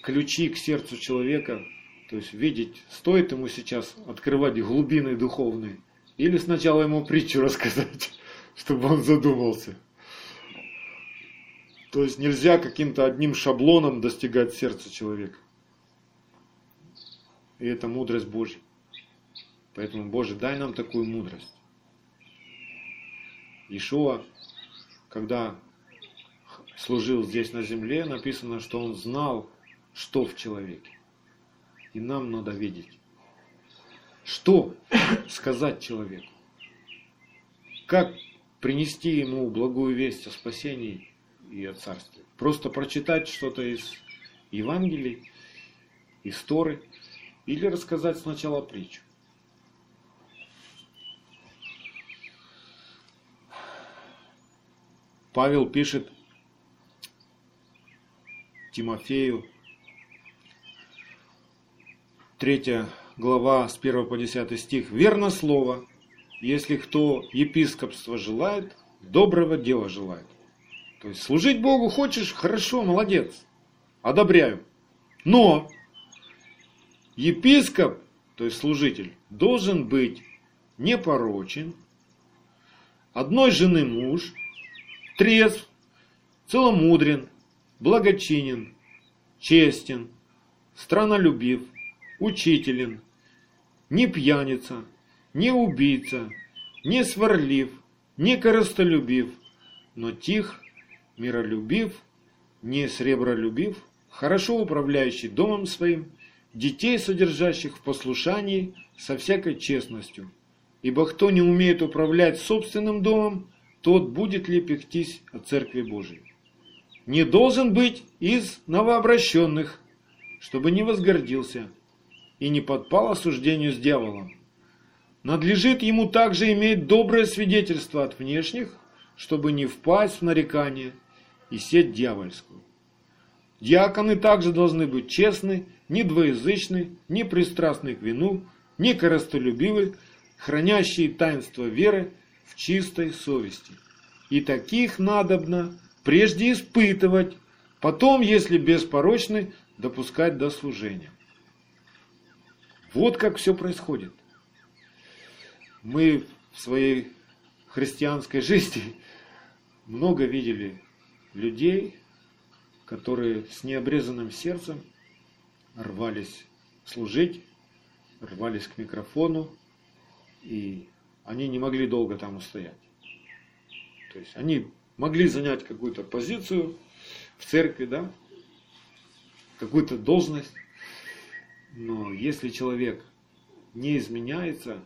ключи к сердцу человека, то есть видеть, стоит ему сейчас открывать глубины духовные, или сначала ему притчу рассказать, чтобы он задумался. То есть нельзя каким-то одним шаблоном достигать сердца человека. И это мудрость Божья. Поэтому, Боже, дай нам такую мудрость. Ишуа, когда служил здесь на земле, написано, что он знал, что в человеке. И нам надо видеть. Что сказать человеку? Как принести ему благую весть о спасении и о Царстве. Просто прочитать что-то из Евангелий, из Торы, или рассказать сначала притчу. Павел пишет Тимофею, 3 глава с 1 по 10 стих. «Верно слово, если кто епископство желает, доброго дела желает. То есть служить Богу хочешь, хорошо, молодец, одобряю. Но епископ, то есть служитель, должен быть непорочен, одной жены муж, трезв, целомудрен, благочинен, честен, странолюбив, учителен, не пьяница, не убийца, не сварлив, не коростолюбив, но тих миролюбив, не сребролюбив, хорошо управляющий домом своим, детей, содержащих в послушании со всякой честностью. Ибо кто не умеет управлять собственным домом, тот будет ли пектись от Церкви Божией. Не должен быть из новообращенных, чтобы не возгордился и не подпал осуждению с дьяволом. Надлежит ему также иметь доброе свидетельство от внешних, чтобы не впасть в нарекание – и сеть дьявольскую. Диаконы также должны быть честны, не двоязычны, не пристрастны к вину, не коростолюбивы, хранящие таинство веры в чистой совести. И таких надобно прежде испытывать, потом, если беспорочны, допускать до служения. Вот как все происходит. Мы в своей христианской жизни много видели людей, которые с необрезанным сердцем рвались служить, рвались к микрофону, и они не могли долго там устоять. То есть они могли занять какую-то позицию в церкви, да, какую-то должность, но если человек не изменяется,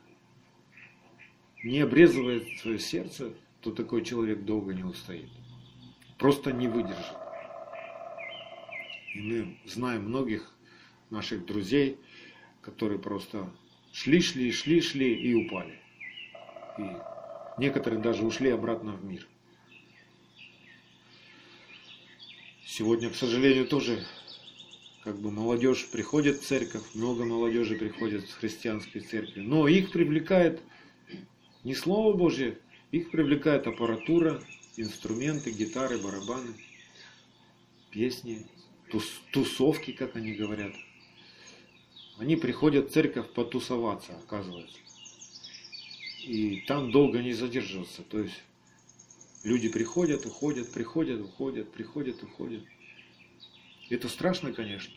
не обрезывает свое сердце, то такой человек долго не устоит. Просто не выдержит. И мы знаем многих наших друзей, которые просто шли, шли, шли, шли и упали. И некоторые даже ушли обратно в мир. Сегодня, к сожалению, тоже как бы молодежь приходит в церковь, много молодежи приходит в христианские церкви, но их привлекает не Слово Божье, их привлекает аппаратура, инструменты, гитары, барабаны, песни, тус, тусовки, как они говорят. Они приходят в церковь потусоваться, оказывается. И там долго не задерживаться. То есть люди приходят, уходят, приходят, уходят, приходят, уходят. Это страшно, конечно.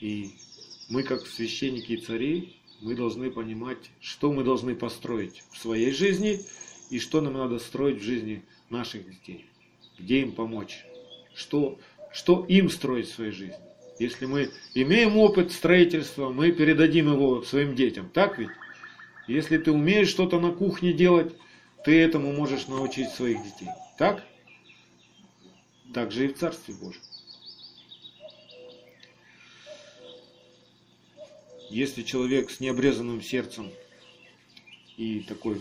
И мы, как священники и цари, мы должны понимать, что мы должны построить в своей жизни и что нам надо строить в жизни наших детей. Где им помочь, что, что им строить в своей жизни. Если мы имеем опыт строительства, мы передадим его своим детям. Так ведь? Если ты умеешь что-то на кухне делать, ты этому можешь научить своих детей. Так? Так же и в Царстве Божьем. Если человек с необрезанным сердцем и такой,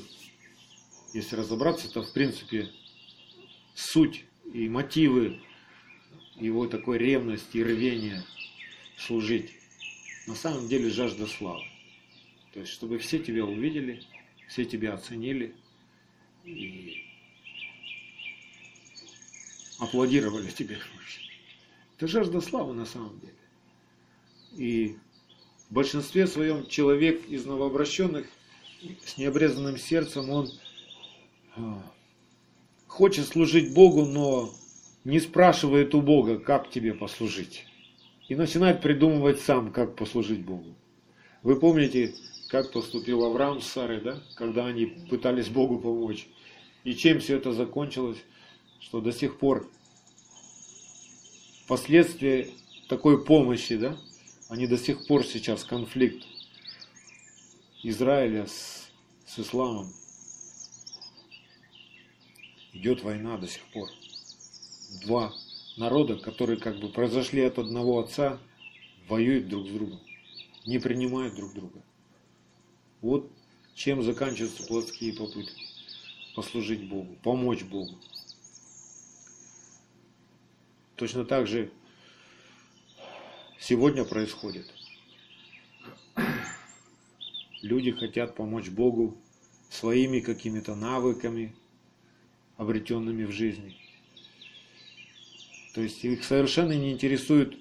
если разобраться, то в принципе суть и мотивы его такой ревности и рвения служить, на самом деле жажда славы. То есть, чтобы все тебя увидели, все тебя оценили и аплодировали тебе. Это жажда славы на самом деле. И в большинстве своем человек из новообращенных с необрезанным сердцем, он а, хочет служить Богу, но не спрашивает у Бога, как тебе послужить. И начинает придумывать сам, как послужить Богу. Вы помните, как поступил Авраам с Сарой, да? когда они пытались Богу помочь. И чем все это закончилось, что до сих пор последствия такой помощи, да, они до сих пор сейчас конфликт Израиля с, с исламом. Идет война до сих пор. Два народа, которые как бы произошли от одного отца, воюют друг с другом, не принимают друг друга. Вот чем заканчиваются плотские попытки послужить Богу, помочь Богу. Точно так же сегодня происходит. Люди хотят помочь Богу своими какими-то навыками, обретенными в жизни. То есть их совершенно не интересует,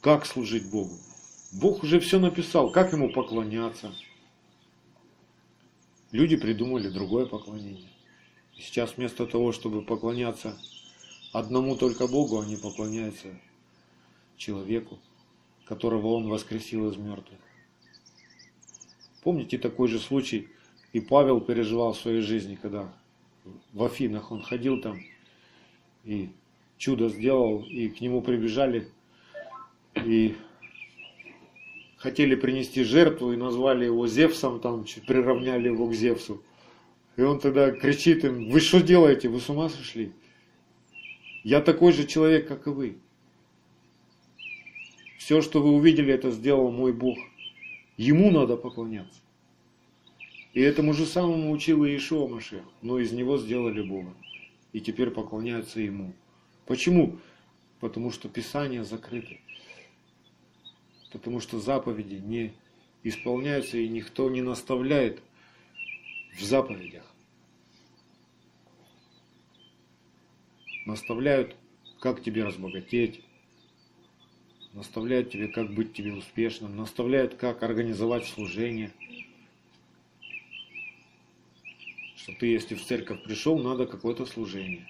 как служить Богу. Бог уже все написал, как ему поклоняться. Люди придумали другое поклонение. И сейчас вместо того, чтобы поклоняться одному только Богу, они поклоняются человеку которого он воскресил из мертвых. Помните такой же случай, и Павел переживал в своей жизни, когда в Афинах он ходил там и чудо сделал, и к нему прибежали и хотели принести жертву и назвали его Зевсом, там приравняли его к Зевсу. И он тогда кричит им, вы что делаете, вы с ума сошли? Я такой же человек, как и вы. Все, что вы увидели, это сделал мой Бог. Ему надо поклоняться. И этому же самому учил Иешуа Машех, но из него сделали Бога. И теперь поклоняются Ему. Почему? Потому что Писания закрыты. Потому что заповеди не исполняются и никто не наставляет в заповедях. Наставляют, как тебе разбогатеть, наставляют тебе, как быть тебе успешным, наставляют, как организовать служение. Что ты, если в церковь пришел, надо какое-то служение.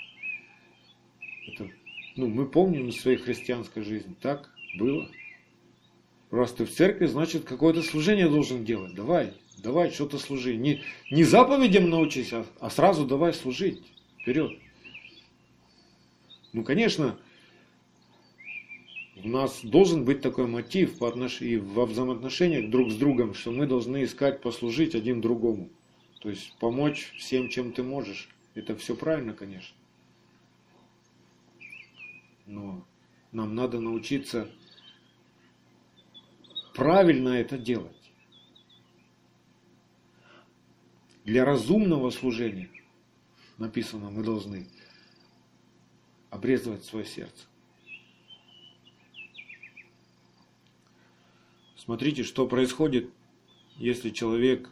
Это, ну, мы помним из своей христианской жизни, так было. Раз ты в церкви, значит, какое-то служение должен делать. Давай, давай, что-то служи. Не, не заповедям научись, а, а сразу давай служить. Вперед. Ну, конечно, у нас должен быть такой мотив по отнош... и во взаимоотношениях друг с другом, что мы должны искать послужить один другому. То есть помочь всем, чем ты можешь. Это все правильно, конечно. Но нам надо научиться правильно это делать. Для разумного служения, написано, мы должны обрезывать свое сердце. Смотрите, что происходит, если человек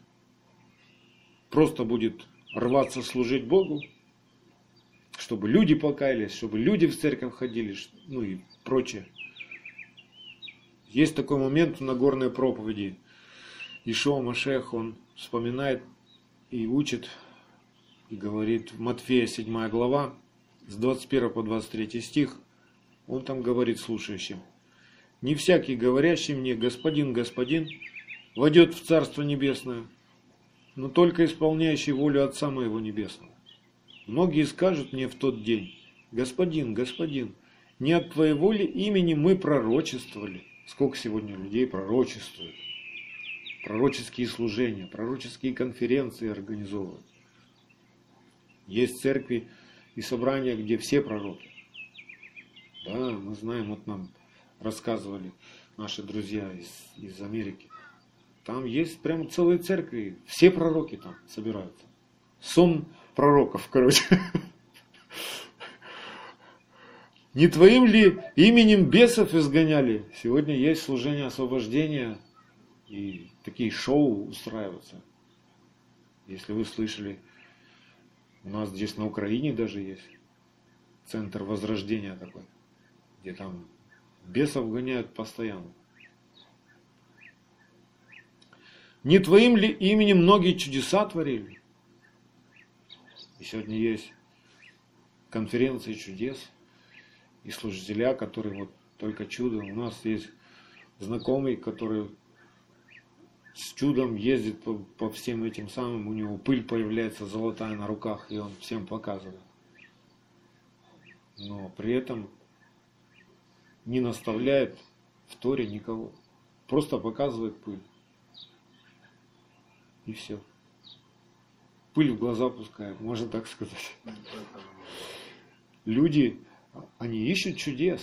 просто будет рваться служить Богу, чтобы люди покаялись, чтобы люди в церковь ходили, ну и прочее. Есть такой момент в Нагорной проповеди. Ишуа Машех, он вспоминает и учит, и говорит в Матфея 7 глава, с 21 по 23 стих, он там говорит слушающим. «Не всякий, говорящий мне, Господин, Господин, войдет в Царство Небесное, но только исполняющий волю Отца Моего Небесного. Многие скажут мне в тот день, Господин, Господин, не от Твоей воли имени мы пророчествовали, Сколько сегодня людей пророчествуют, пророческие служения, пророческие конференции организовывают. Есть церкви и собрания, где все пророки. Да, мы знаем, вот нам рассказывали наши друзья из, из Америки. Там есть прямо целые церкви, все пророки там собираются. Сон пророков, короче. Не твоим ли именем бесов изгоняли? Сегодня есть служение освобождения и такие шоу устраиваются. Если вы слышали, у нас здесь на Украине даже есть центр возрождения такой, где там бесов гоняют постоянно. Не твоим ли именем многие чудеса творили? И сегодня есть конференции чудес – и служителя, которые вот только чудо. У нас есть знакомый, который с чудом ездит по, по всем этим самым, у него пыль появляется золотая на руках, и он всем показывает. Но при этом не наставляет в Торе никого. Просто показывает пыль. И все. Пыль в глаза пускает, можно так сказать. Люди они ищут чудес.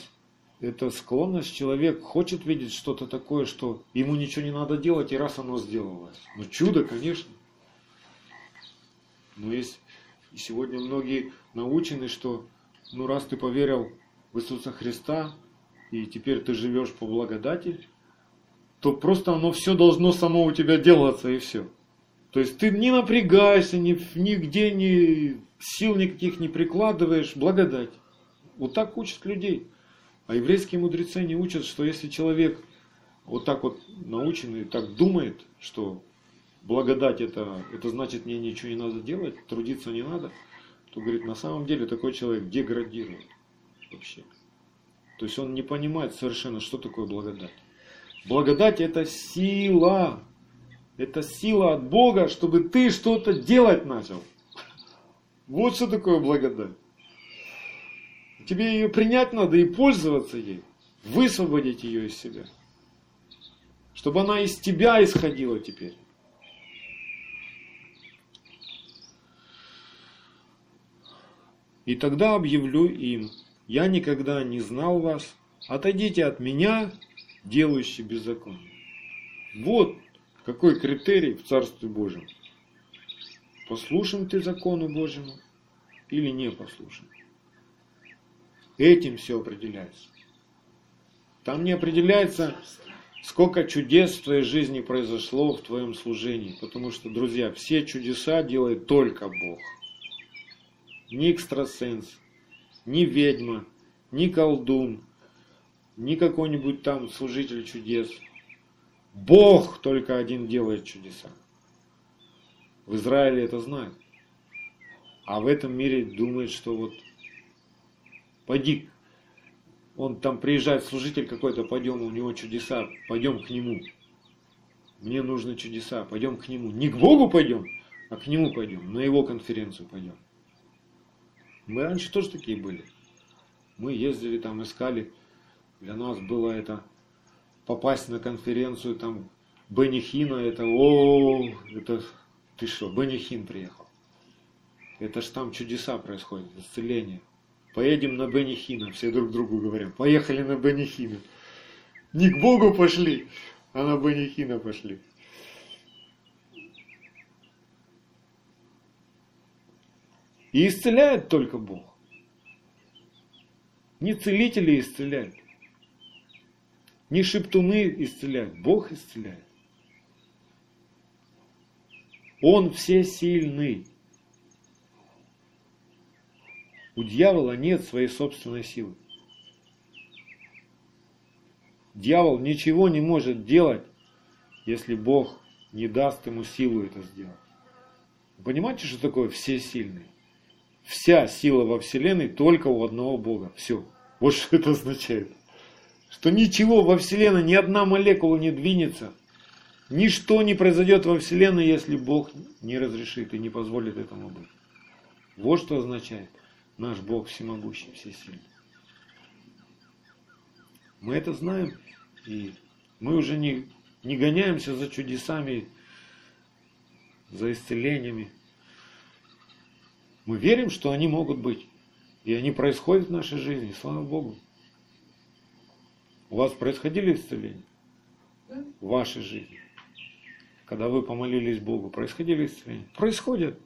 Это склонность, человек хочет видеть что-то такое, что ему ничего не надо делать, и раз оно сделалось. Ну, чудо, конечно. Но есть, и сегодня многие научены, что, ну, раз ты поверил в Иисуса Христа, и теперь ты живешь по благодати, то просто оно все должно само у тебя делаться, и все. То есть ты не напрягайся, ни, нигде ни сил никаких не прикладываешь, благодать. Вот так учат людей. А еврейские мудрецы не учат, что если человек вот так вот научен и так думает, что благодать это, это значит мне ничего не надо делать, трудиться не надо, то говорит, на самом деле такой человек деградирует вообще. То есть он не понимает совершенно, что такое благодать. Благодать это сила. Это сила от Бога, чтобы ты что-то делать начал. Вот что такое благодать. Тебе ее принять надо и пользоваться ей, высвободить ее из себя. Чтобы она из тебя исходила теперь. И тогда объявлю им, я никогда не знал вас, отойдите от меня, делающий беззаконие. Вот какой критерий в Царстве Божьем. Послушен ты закону Божьему или не послушен. Этим все определяется. Там не определяется, сколько чудес в твоей жизни произошло в твоем служении. Потому что, друзья, все чудеса делает только Бог. Ни экстрасенс, ни ведьма, ни колдун, ни какой-нибудь там служитель чудес. Бог только один делает чудеса. В Израиле это знают. А в этом мире думает, что вот пойди, он там приезжает служитель какой-то, пойдем, у него чудеса, пойдем к нему. Мне нужны чудеса, пойдем к нему. Не к Богу пойдем, а к нему пойдем, на его конференцию пойдем. Мы раньше тоже такие были. Мы ездили там, искали. Для нас было это попасть на конференцию там Бенни Хина, это о, это ты что, Бенни Хин приехал. Это ж там чудеса происходят, исцеление. Поедем на Бенихина, все друг другу говорят. Поехали на Бенихина. Не к Богу пошли, а на Бенихина пошли. И исцеляет только Бог. Не целители исцеляют. Не шептуны исцеляют. Бог исцеляет. Он всесильный. У дьявола нет своей собственной силы. Дьявол ничего не может делать, если Бог не даст ему силу это сделать. понимаете, что такое всесильный? Вся сила во Вселенной только у одного Бога. Все. Вот что это означает. Что ничего во Вселенной, ни одна молекула не двинется. Ничто не произойдет во Вселенной, если Бог не разрешит и не позволит этому быть. Вот что означает наш Бог всемогущий, всесильный. Мы это знаем, и мы уже не, не гоняемся за чудесами, за исцелениями. Мы верим, что они могут быть. И они происходят в нашей жизни, слава Богу. У вас происходили исцеления? В вашей жизни. Когда вы помолились Богу, происходили исцеления? Происходят.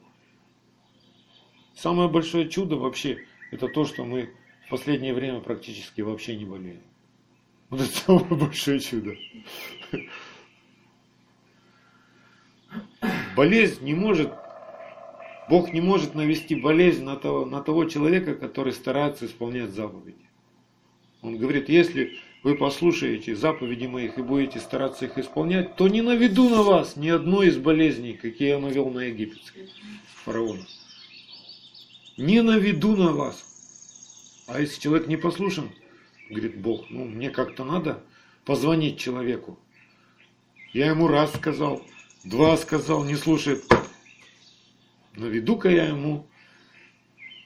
Самое большое чудо вообще, это то, что мы в последнее время практически вообще не болеем. Вот это самое большое чудо. Болезнь не может, Бог не может навести болезнь на того, на того человека, который старается исполнять заповеди. Он говорит, если вы послушаете заповеди моих и будете стараться их исполнять, то не наведу на вас ни одной из болезней, какие я навел на египетских фараонов не наведу на вас. А если человек не послушен, говорит Бог, ну мне как-то надо позвонить человеку. Я ему раз сказал, два сказал, не слушает. Наведу-ка я ему,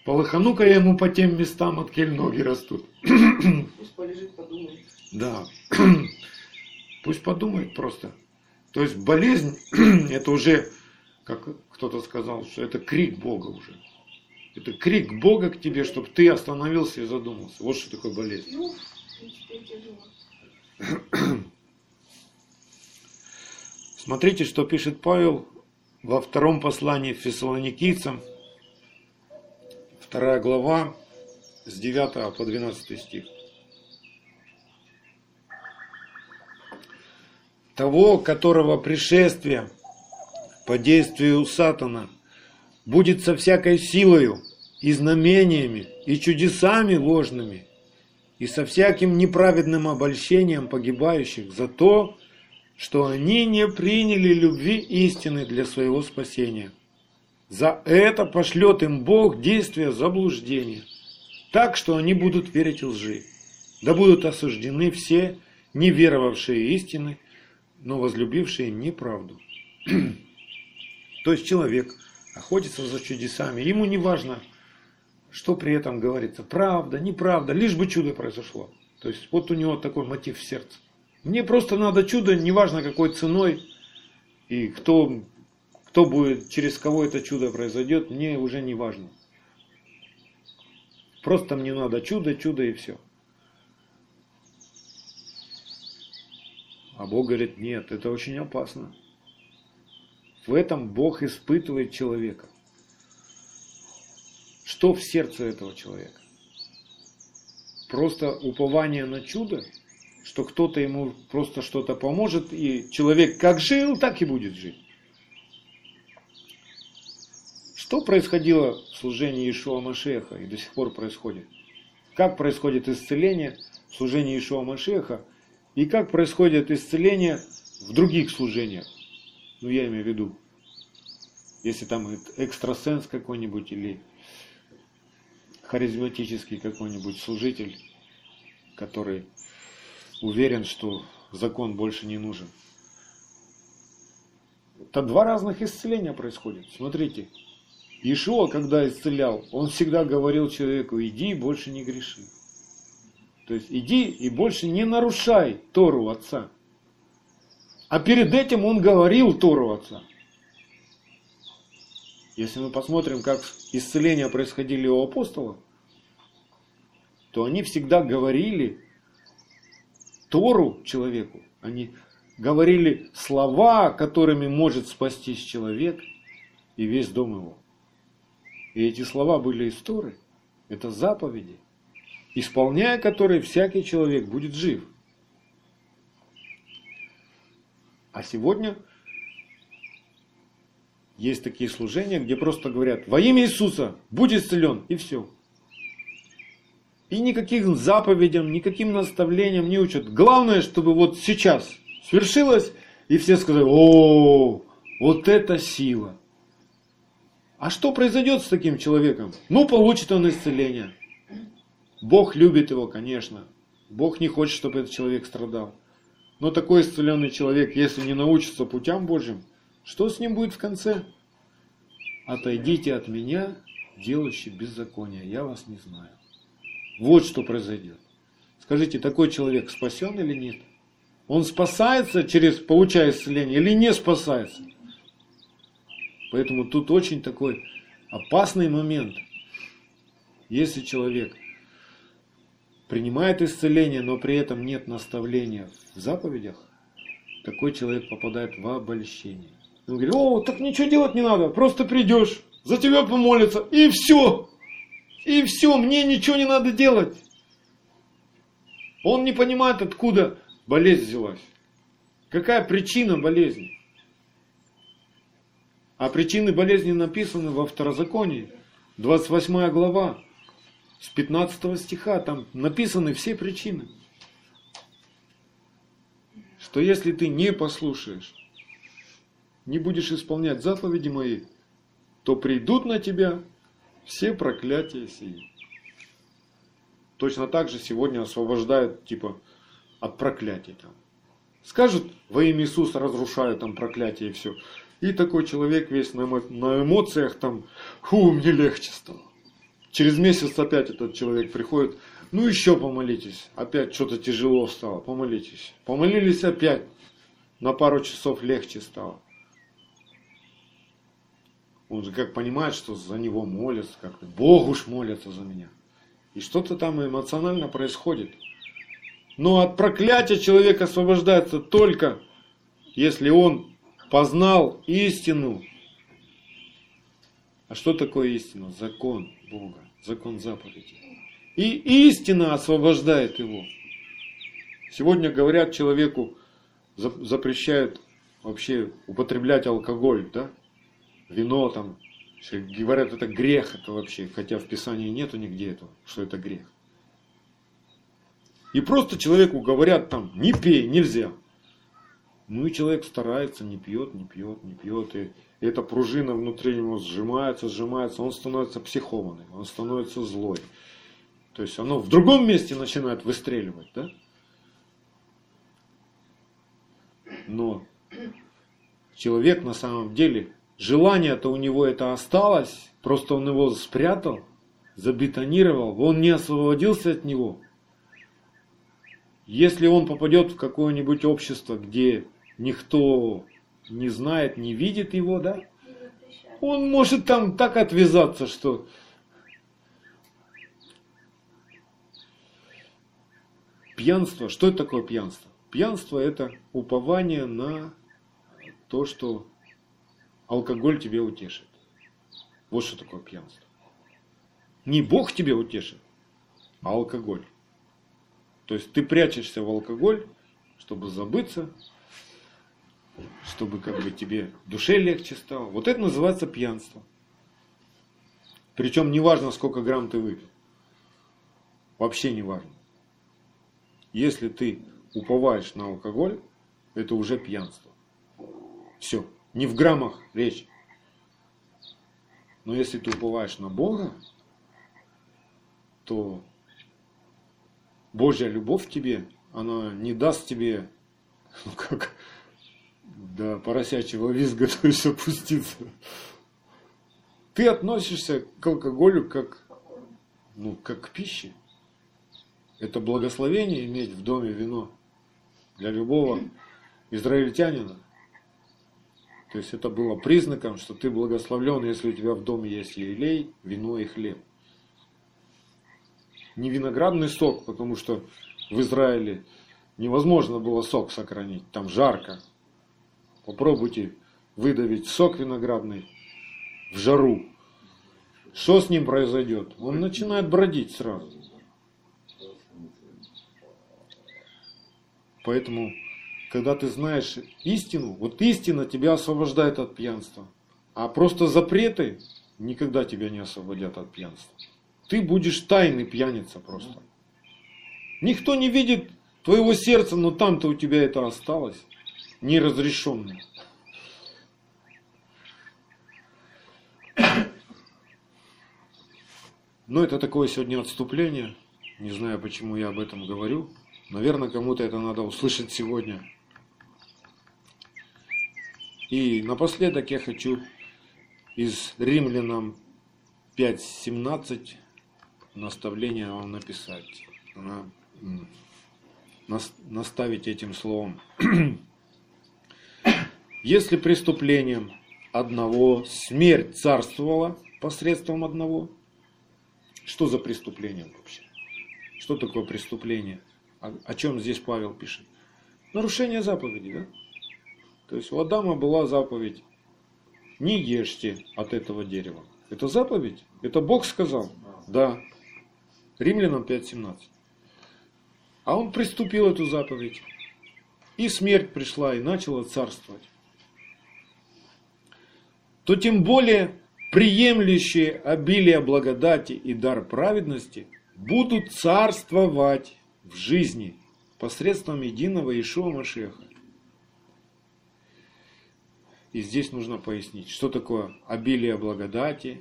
полыхану-ка я ему по тем местам, от кель ноги растут. Пусть полежит, подумает. Да, пусть подумает просто. То есть болезнь, это уже, как кто-то сказал, что это крик Бога уже. Это крик Бога к тебе, чтобы ты остановился и задумался. Вот что такое болезнь. Ну, Смотрите, что пишет Павел во втором послании фессалоникийцам, вторая глава, с 9 по 12 стих. Того, которого пришествие по действию сатана – будет со всякой силою, и знамениями, и чудесами ложными, и со всяким неправедным обольщением погибающих за то, что они не приняли любви истины для своего спасения. За это пошлет им Бог действие заблуждения, так что они будут верить лжи. Да будут осуждены все, не веровавшие истины, но возлюбившие неправду. То есть человек – охотится за чудесами. Ему не важно, что при этом говорится, правда, неправда, лишь бы чудо произошло. То есть вот у него такой мотив в сердце. Мне просто надо чудо, неважно какой ценой, и кто, кто будет, через кого это чудо произойдет, мне уже не важно. Просто мне надо чудо, чудо и все. А Бог говорит, нет, это очень опасно. В этом Бог испытывает человека. Что в сердце этого человека? просто упование на чудо, что кто-то ему просто что-то поможет, и человек как жил, так и будет жить. Что происходило в служении Ишуа Машеха и до сих пор происходит? Как происходит исцеление в служении Ишуа Машеха и как происходит исцеление в других служениях? Ну, я имею в виду, если там экстрасенс какой-нибудь или харизматический какой-нибудь служитель, который уверен, что закон больше не нужен. Это два разных исцеления происходит. Смотрите, Ишуа, когда исцелял, он всегда говорил человеку, иди и больше не греши. То есть иди и больше не нарушай Тору Отца. А перед этим он говорил Отца. Если мы посмотрим, как исцеления происходили у апостолов, то они всегда говорили Тору человеку. Они говорили слова, которыми может спастись человек и весь дом его. И эти слова были из Торы. Это заповеди, исполняя которые всякий человек будет жив. А сегодня есть такие служения, где просто говорят, во имя Иисуса будь исцелен, и все. И никаких заповедям, никаким наставлениям не учат. Главное, чтобы вот сейчас свершилось, и все сказали, о, вот это сила. А что произойдет с таким человеком? Ну, получит он исцеление. Бог любит его, конечно. Бог не хочет, чтобы этот человек страдал. Но такой исцеленный человек, если не научится путям Божьим, что с ним будет в конце? Отойдите от меня, делающий беззаконие, я вас не знаю. Вот что произойдет. Скажите, такой человек спасен или нет? Он спасается через, получая исцеление, или не спасается? Поэтому тут очень такой опасный момент. Если человек принимает исцеление, но при этом нет наставления в заповедях, такой человек попадает в обольщение. Он говорит, о, так ничего делать не надо, просто придешь, за тебя помолятся, и все. И все, мне ничего не надо делать. Он не понимает, откуда болезнь взялась. Какая причина болезни. А причины болезни написаны во Второзаконии, 28 глава, с 15 стиха, там написаны все причины. Что если ты не послушаешь, не будешь исполнять заповеди мои, то придут на тебя все проклятия сии. Точно так же сегодня освобождают типа от проклятий там. Скажут, во имя Иисуса разрушаю там проклятие и все. И такой человек весь на, на эмоциях там, фу, мне легче стало. Через месяц опять этот человек приходит, ну еще помолитесь. Опять что-то тяжело стало, помолитесь. Помолились опять, на пару часов легче стало. Он же как понимает, что за него молятся, как Бог уж молится за меня. И что-то там эмоционально происходит. Но от проклятия человек освобождается только, если он познал истину. А что такое истина? Закон Бога, закон заповеди. И истина освобождает его. Сегодня говорят человеку, запрещают вообще употреблять алкоголь, да? вино там, говорят, это грех, это вообще, хотя в Писании нету нигде этого, что это грех. И просто человеку говорят там, не пей, нельзя. Ну и человек старается, не пьет, не пьет, не пьет. И эта пружина внутри него сжимается, сжимается, он становится психованным, он становится злой. То есть оно в другом месте начинает выстреливать, да? Но человек на самом деле Желание-то у него это осталось, просто он его спрятал, забетонировал, он не освободился от него. Если он попадет в какое-нибудь общество, где никто не знает, не видит его, да, он может там так отвязаться, что пьянство, что это такое пьянство? Пьянство это упование на то, что алкоголь тебе утешит. Вот что такое пьянство. Не Бог тебе утешит, а алкоголь. То есть ты прячешься в алкоголь, чтобы забыться, чтобы как бы тебе душе легче стало. Вот это называется пьянство. Причем не важно, сколько грамм ты выпил. Вообще не важно. Если ты уповаешь на алкоголь, это уже пьянство. Все. Не в граммах речь. Но если ты уповаешь на Бога, то Божья любовь тебе, она не даст тебе, ну как, до поросячьего визга, то есть опуститься. Ты относишься к алкоголю как, ну, как к пище. Это благословение иметь в доме вино для любого израильтянина. То есть это было признаком, что ты благословлен, если у тебя в доме есть елей, вино и хлеб. Не виноградный сок, потому что в Израиле невозможно было сок сохранить, там жарко. Попробуйте выдавить сок виноградный в жару. Что с ним произойдет? Он начинает бродить сразу. Поэтому когда ты знаешь истину, вот истина тебя освобождает от пьянства. А просто запреты никогда тебя не освободят от пьянства. Ты будешь тайный пьяница просто. Никто не видит твоего сердца, но там-то у тебя это осталось, неразрешенное. Но это такое сегодня отступление. Не знаю, почему я об этом говорю. Наверное, кому-то это надо услышать сегодня. И напоследок я хочу из Римлянам 5.17 наставление вам написать. Наставить этим словом. Если преступлением одного смерть царствовала посредством одного, что за преступление вообще? Что такое преступление? О, о чем здесь Павел пишет? Нарушение заповеди, да? То есть у Адама была заповедь, не ешьте от этого дерева. Это заповедь? Это Бог сказал? Да. Римлянам 5.17. А он приступил эту заповедь. И смерть пришла, и начала царствовать. То тем более приемлющие обилие благодати и дар праведности будут царствовать в жизни посредством единого Ишуа Машеха. И здесь нужно пояснить, что такое обилие благодати,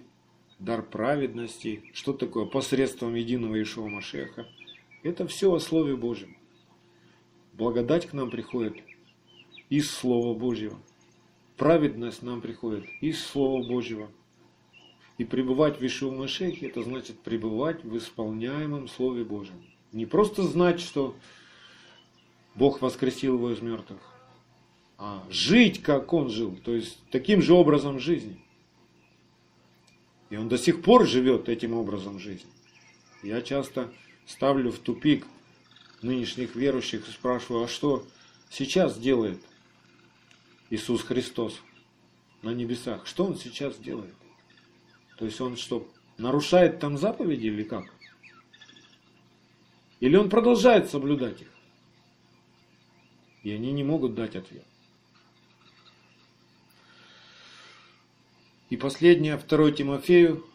дар праведности, что такое посредством единого Ишуа Машеха. Это все о Слове Божьем. Благодать к нам приходит из Слова Божьего. Праведность нам приходит из Слова Божьего. И пребывать в Ишуа Машехе, это значит пребывать в исполняемом Слове Божьем. Не просто знать, что Бог воскресил его из мертвых, а жить, как он жил, то есть таким же образом жизни. И он до сих пор живет этим образом жизни. Я часто ставлю в тупик нынешних верующих и спрашиваю, а что сейчас делает Иисус Христос на небесах? Что Он сейчас делает? То есть Он что, нарушает там заповеди или как? Или Он продолжает соблюдать их? И они не могут дать ответ. И последнее, 2 Тимофею,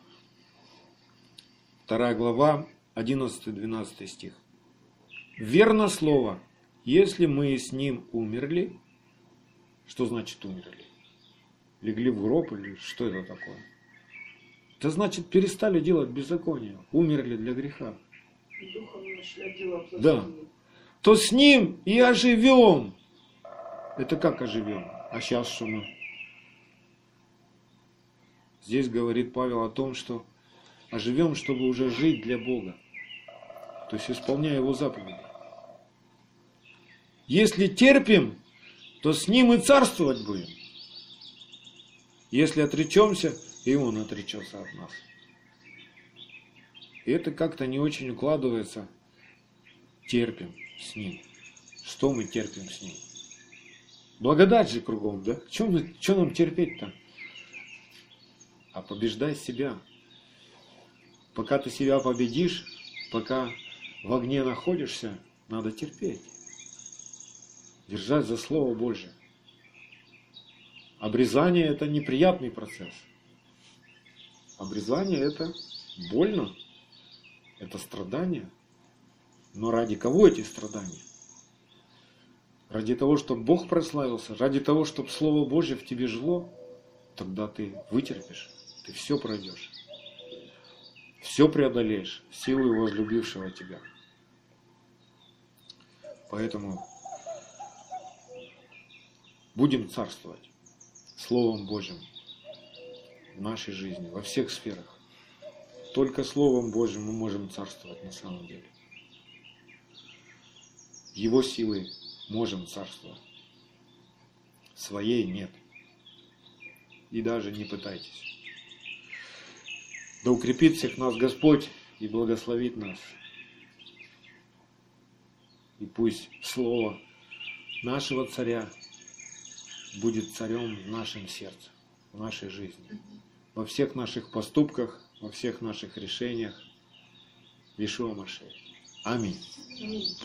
2 глава, 11-12 стих. Верно слово, если мы с ним умерли, что значит умерли? Легли в гроб или что это такое? Это значит перестали делать беззаконие, умерли для греха. Да. То с ним и оживем. Это как оживем? А сейчас что мы? Здесь говорит Павел о том, что оживем, чтобы уже жить для Бога. То есть исполняя Его заповеди. Если терпим, то с Ним и царствовать будем. Если отречемся, и Он отречется от нас. И это как-то не очень укладывается. Терпим с Ним. Что мы терпим с Ним? Благодать же кругом, да? Что нам терпеть-то? а побеждай себя. Пока ты себя победишь, пока в огне находишься, надо терпеть. Держать за Слово Божье. Обрезание – это неприятный процесс. Обрезание – это больно, это страдание. Но ради кого эти страдания? Ради того, чтобы Бог прославился, ради того, чтобы Слово Божье в тебе жило, тогда ты вытерпишь, ты все пройдешь. Все преодолеешь силой возлюбившего тебя. Поэтому будем царствовать Словом Божьим в нашей жизни, во всех сферах. Только Словом Божьим мы можем царствовать на самом деле. Его силой можем царствовать. Своей нет. И даже не пытайтесь. Да укрепит всех нас Господь и благословит нас. И пусть Слово нашего Царя будет царем в нашем сердце, в нашей жизни, во всех наших поступках, во всех наших решениях. Вишуа Машех. Аминь. Аминь.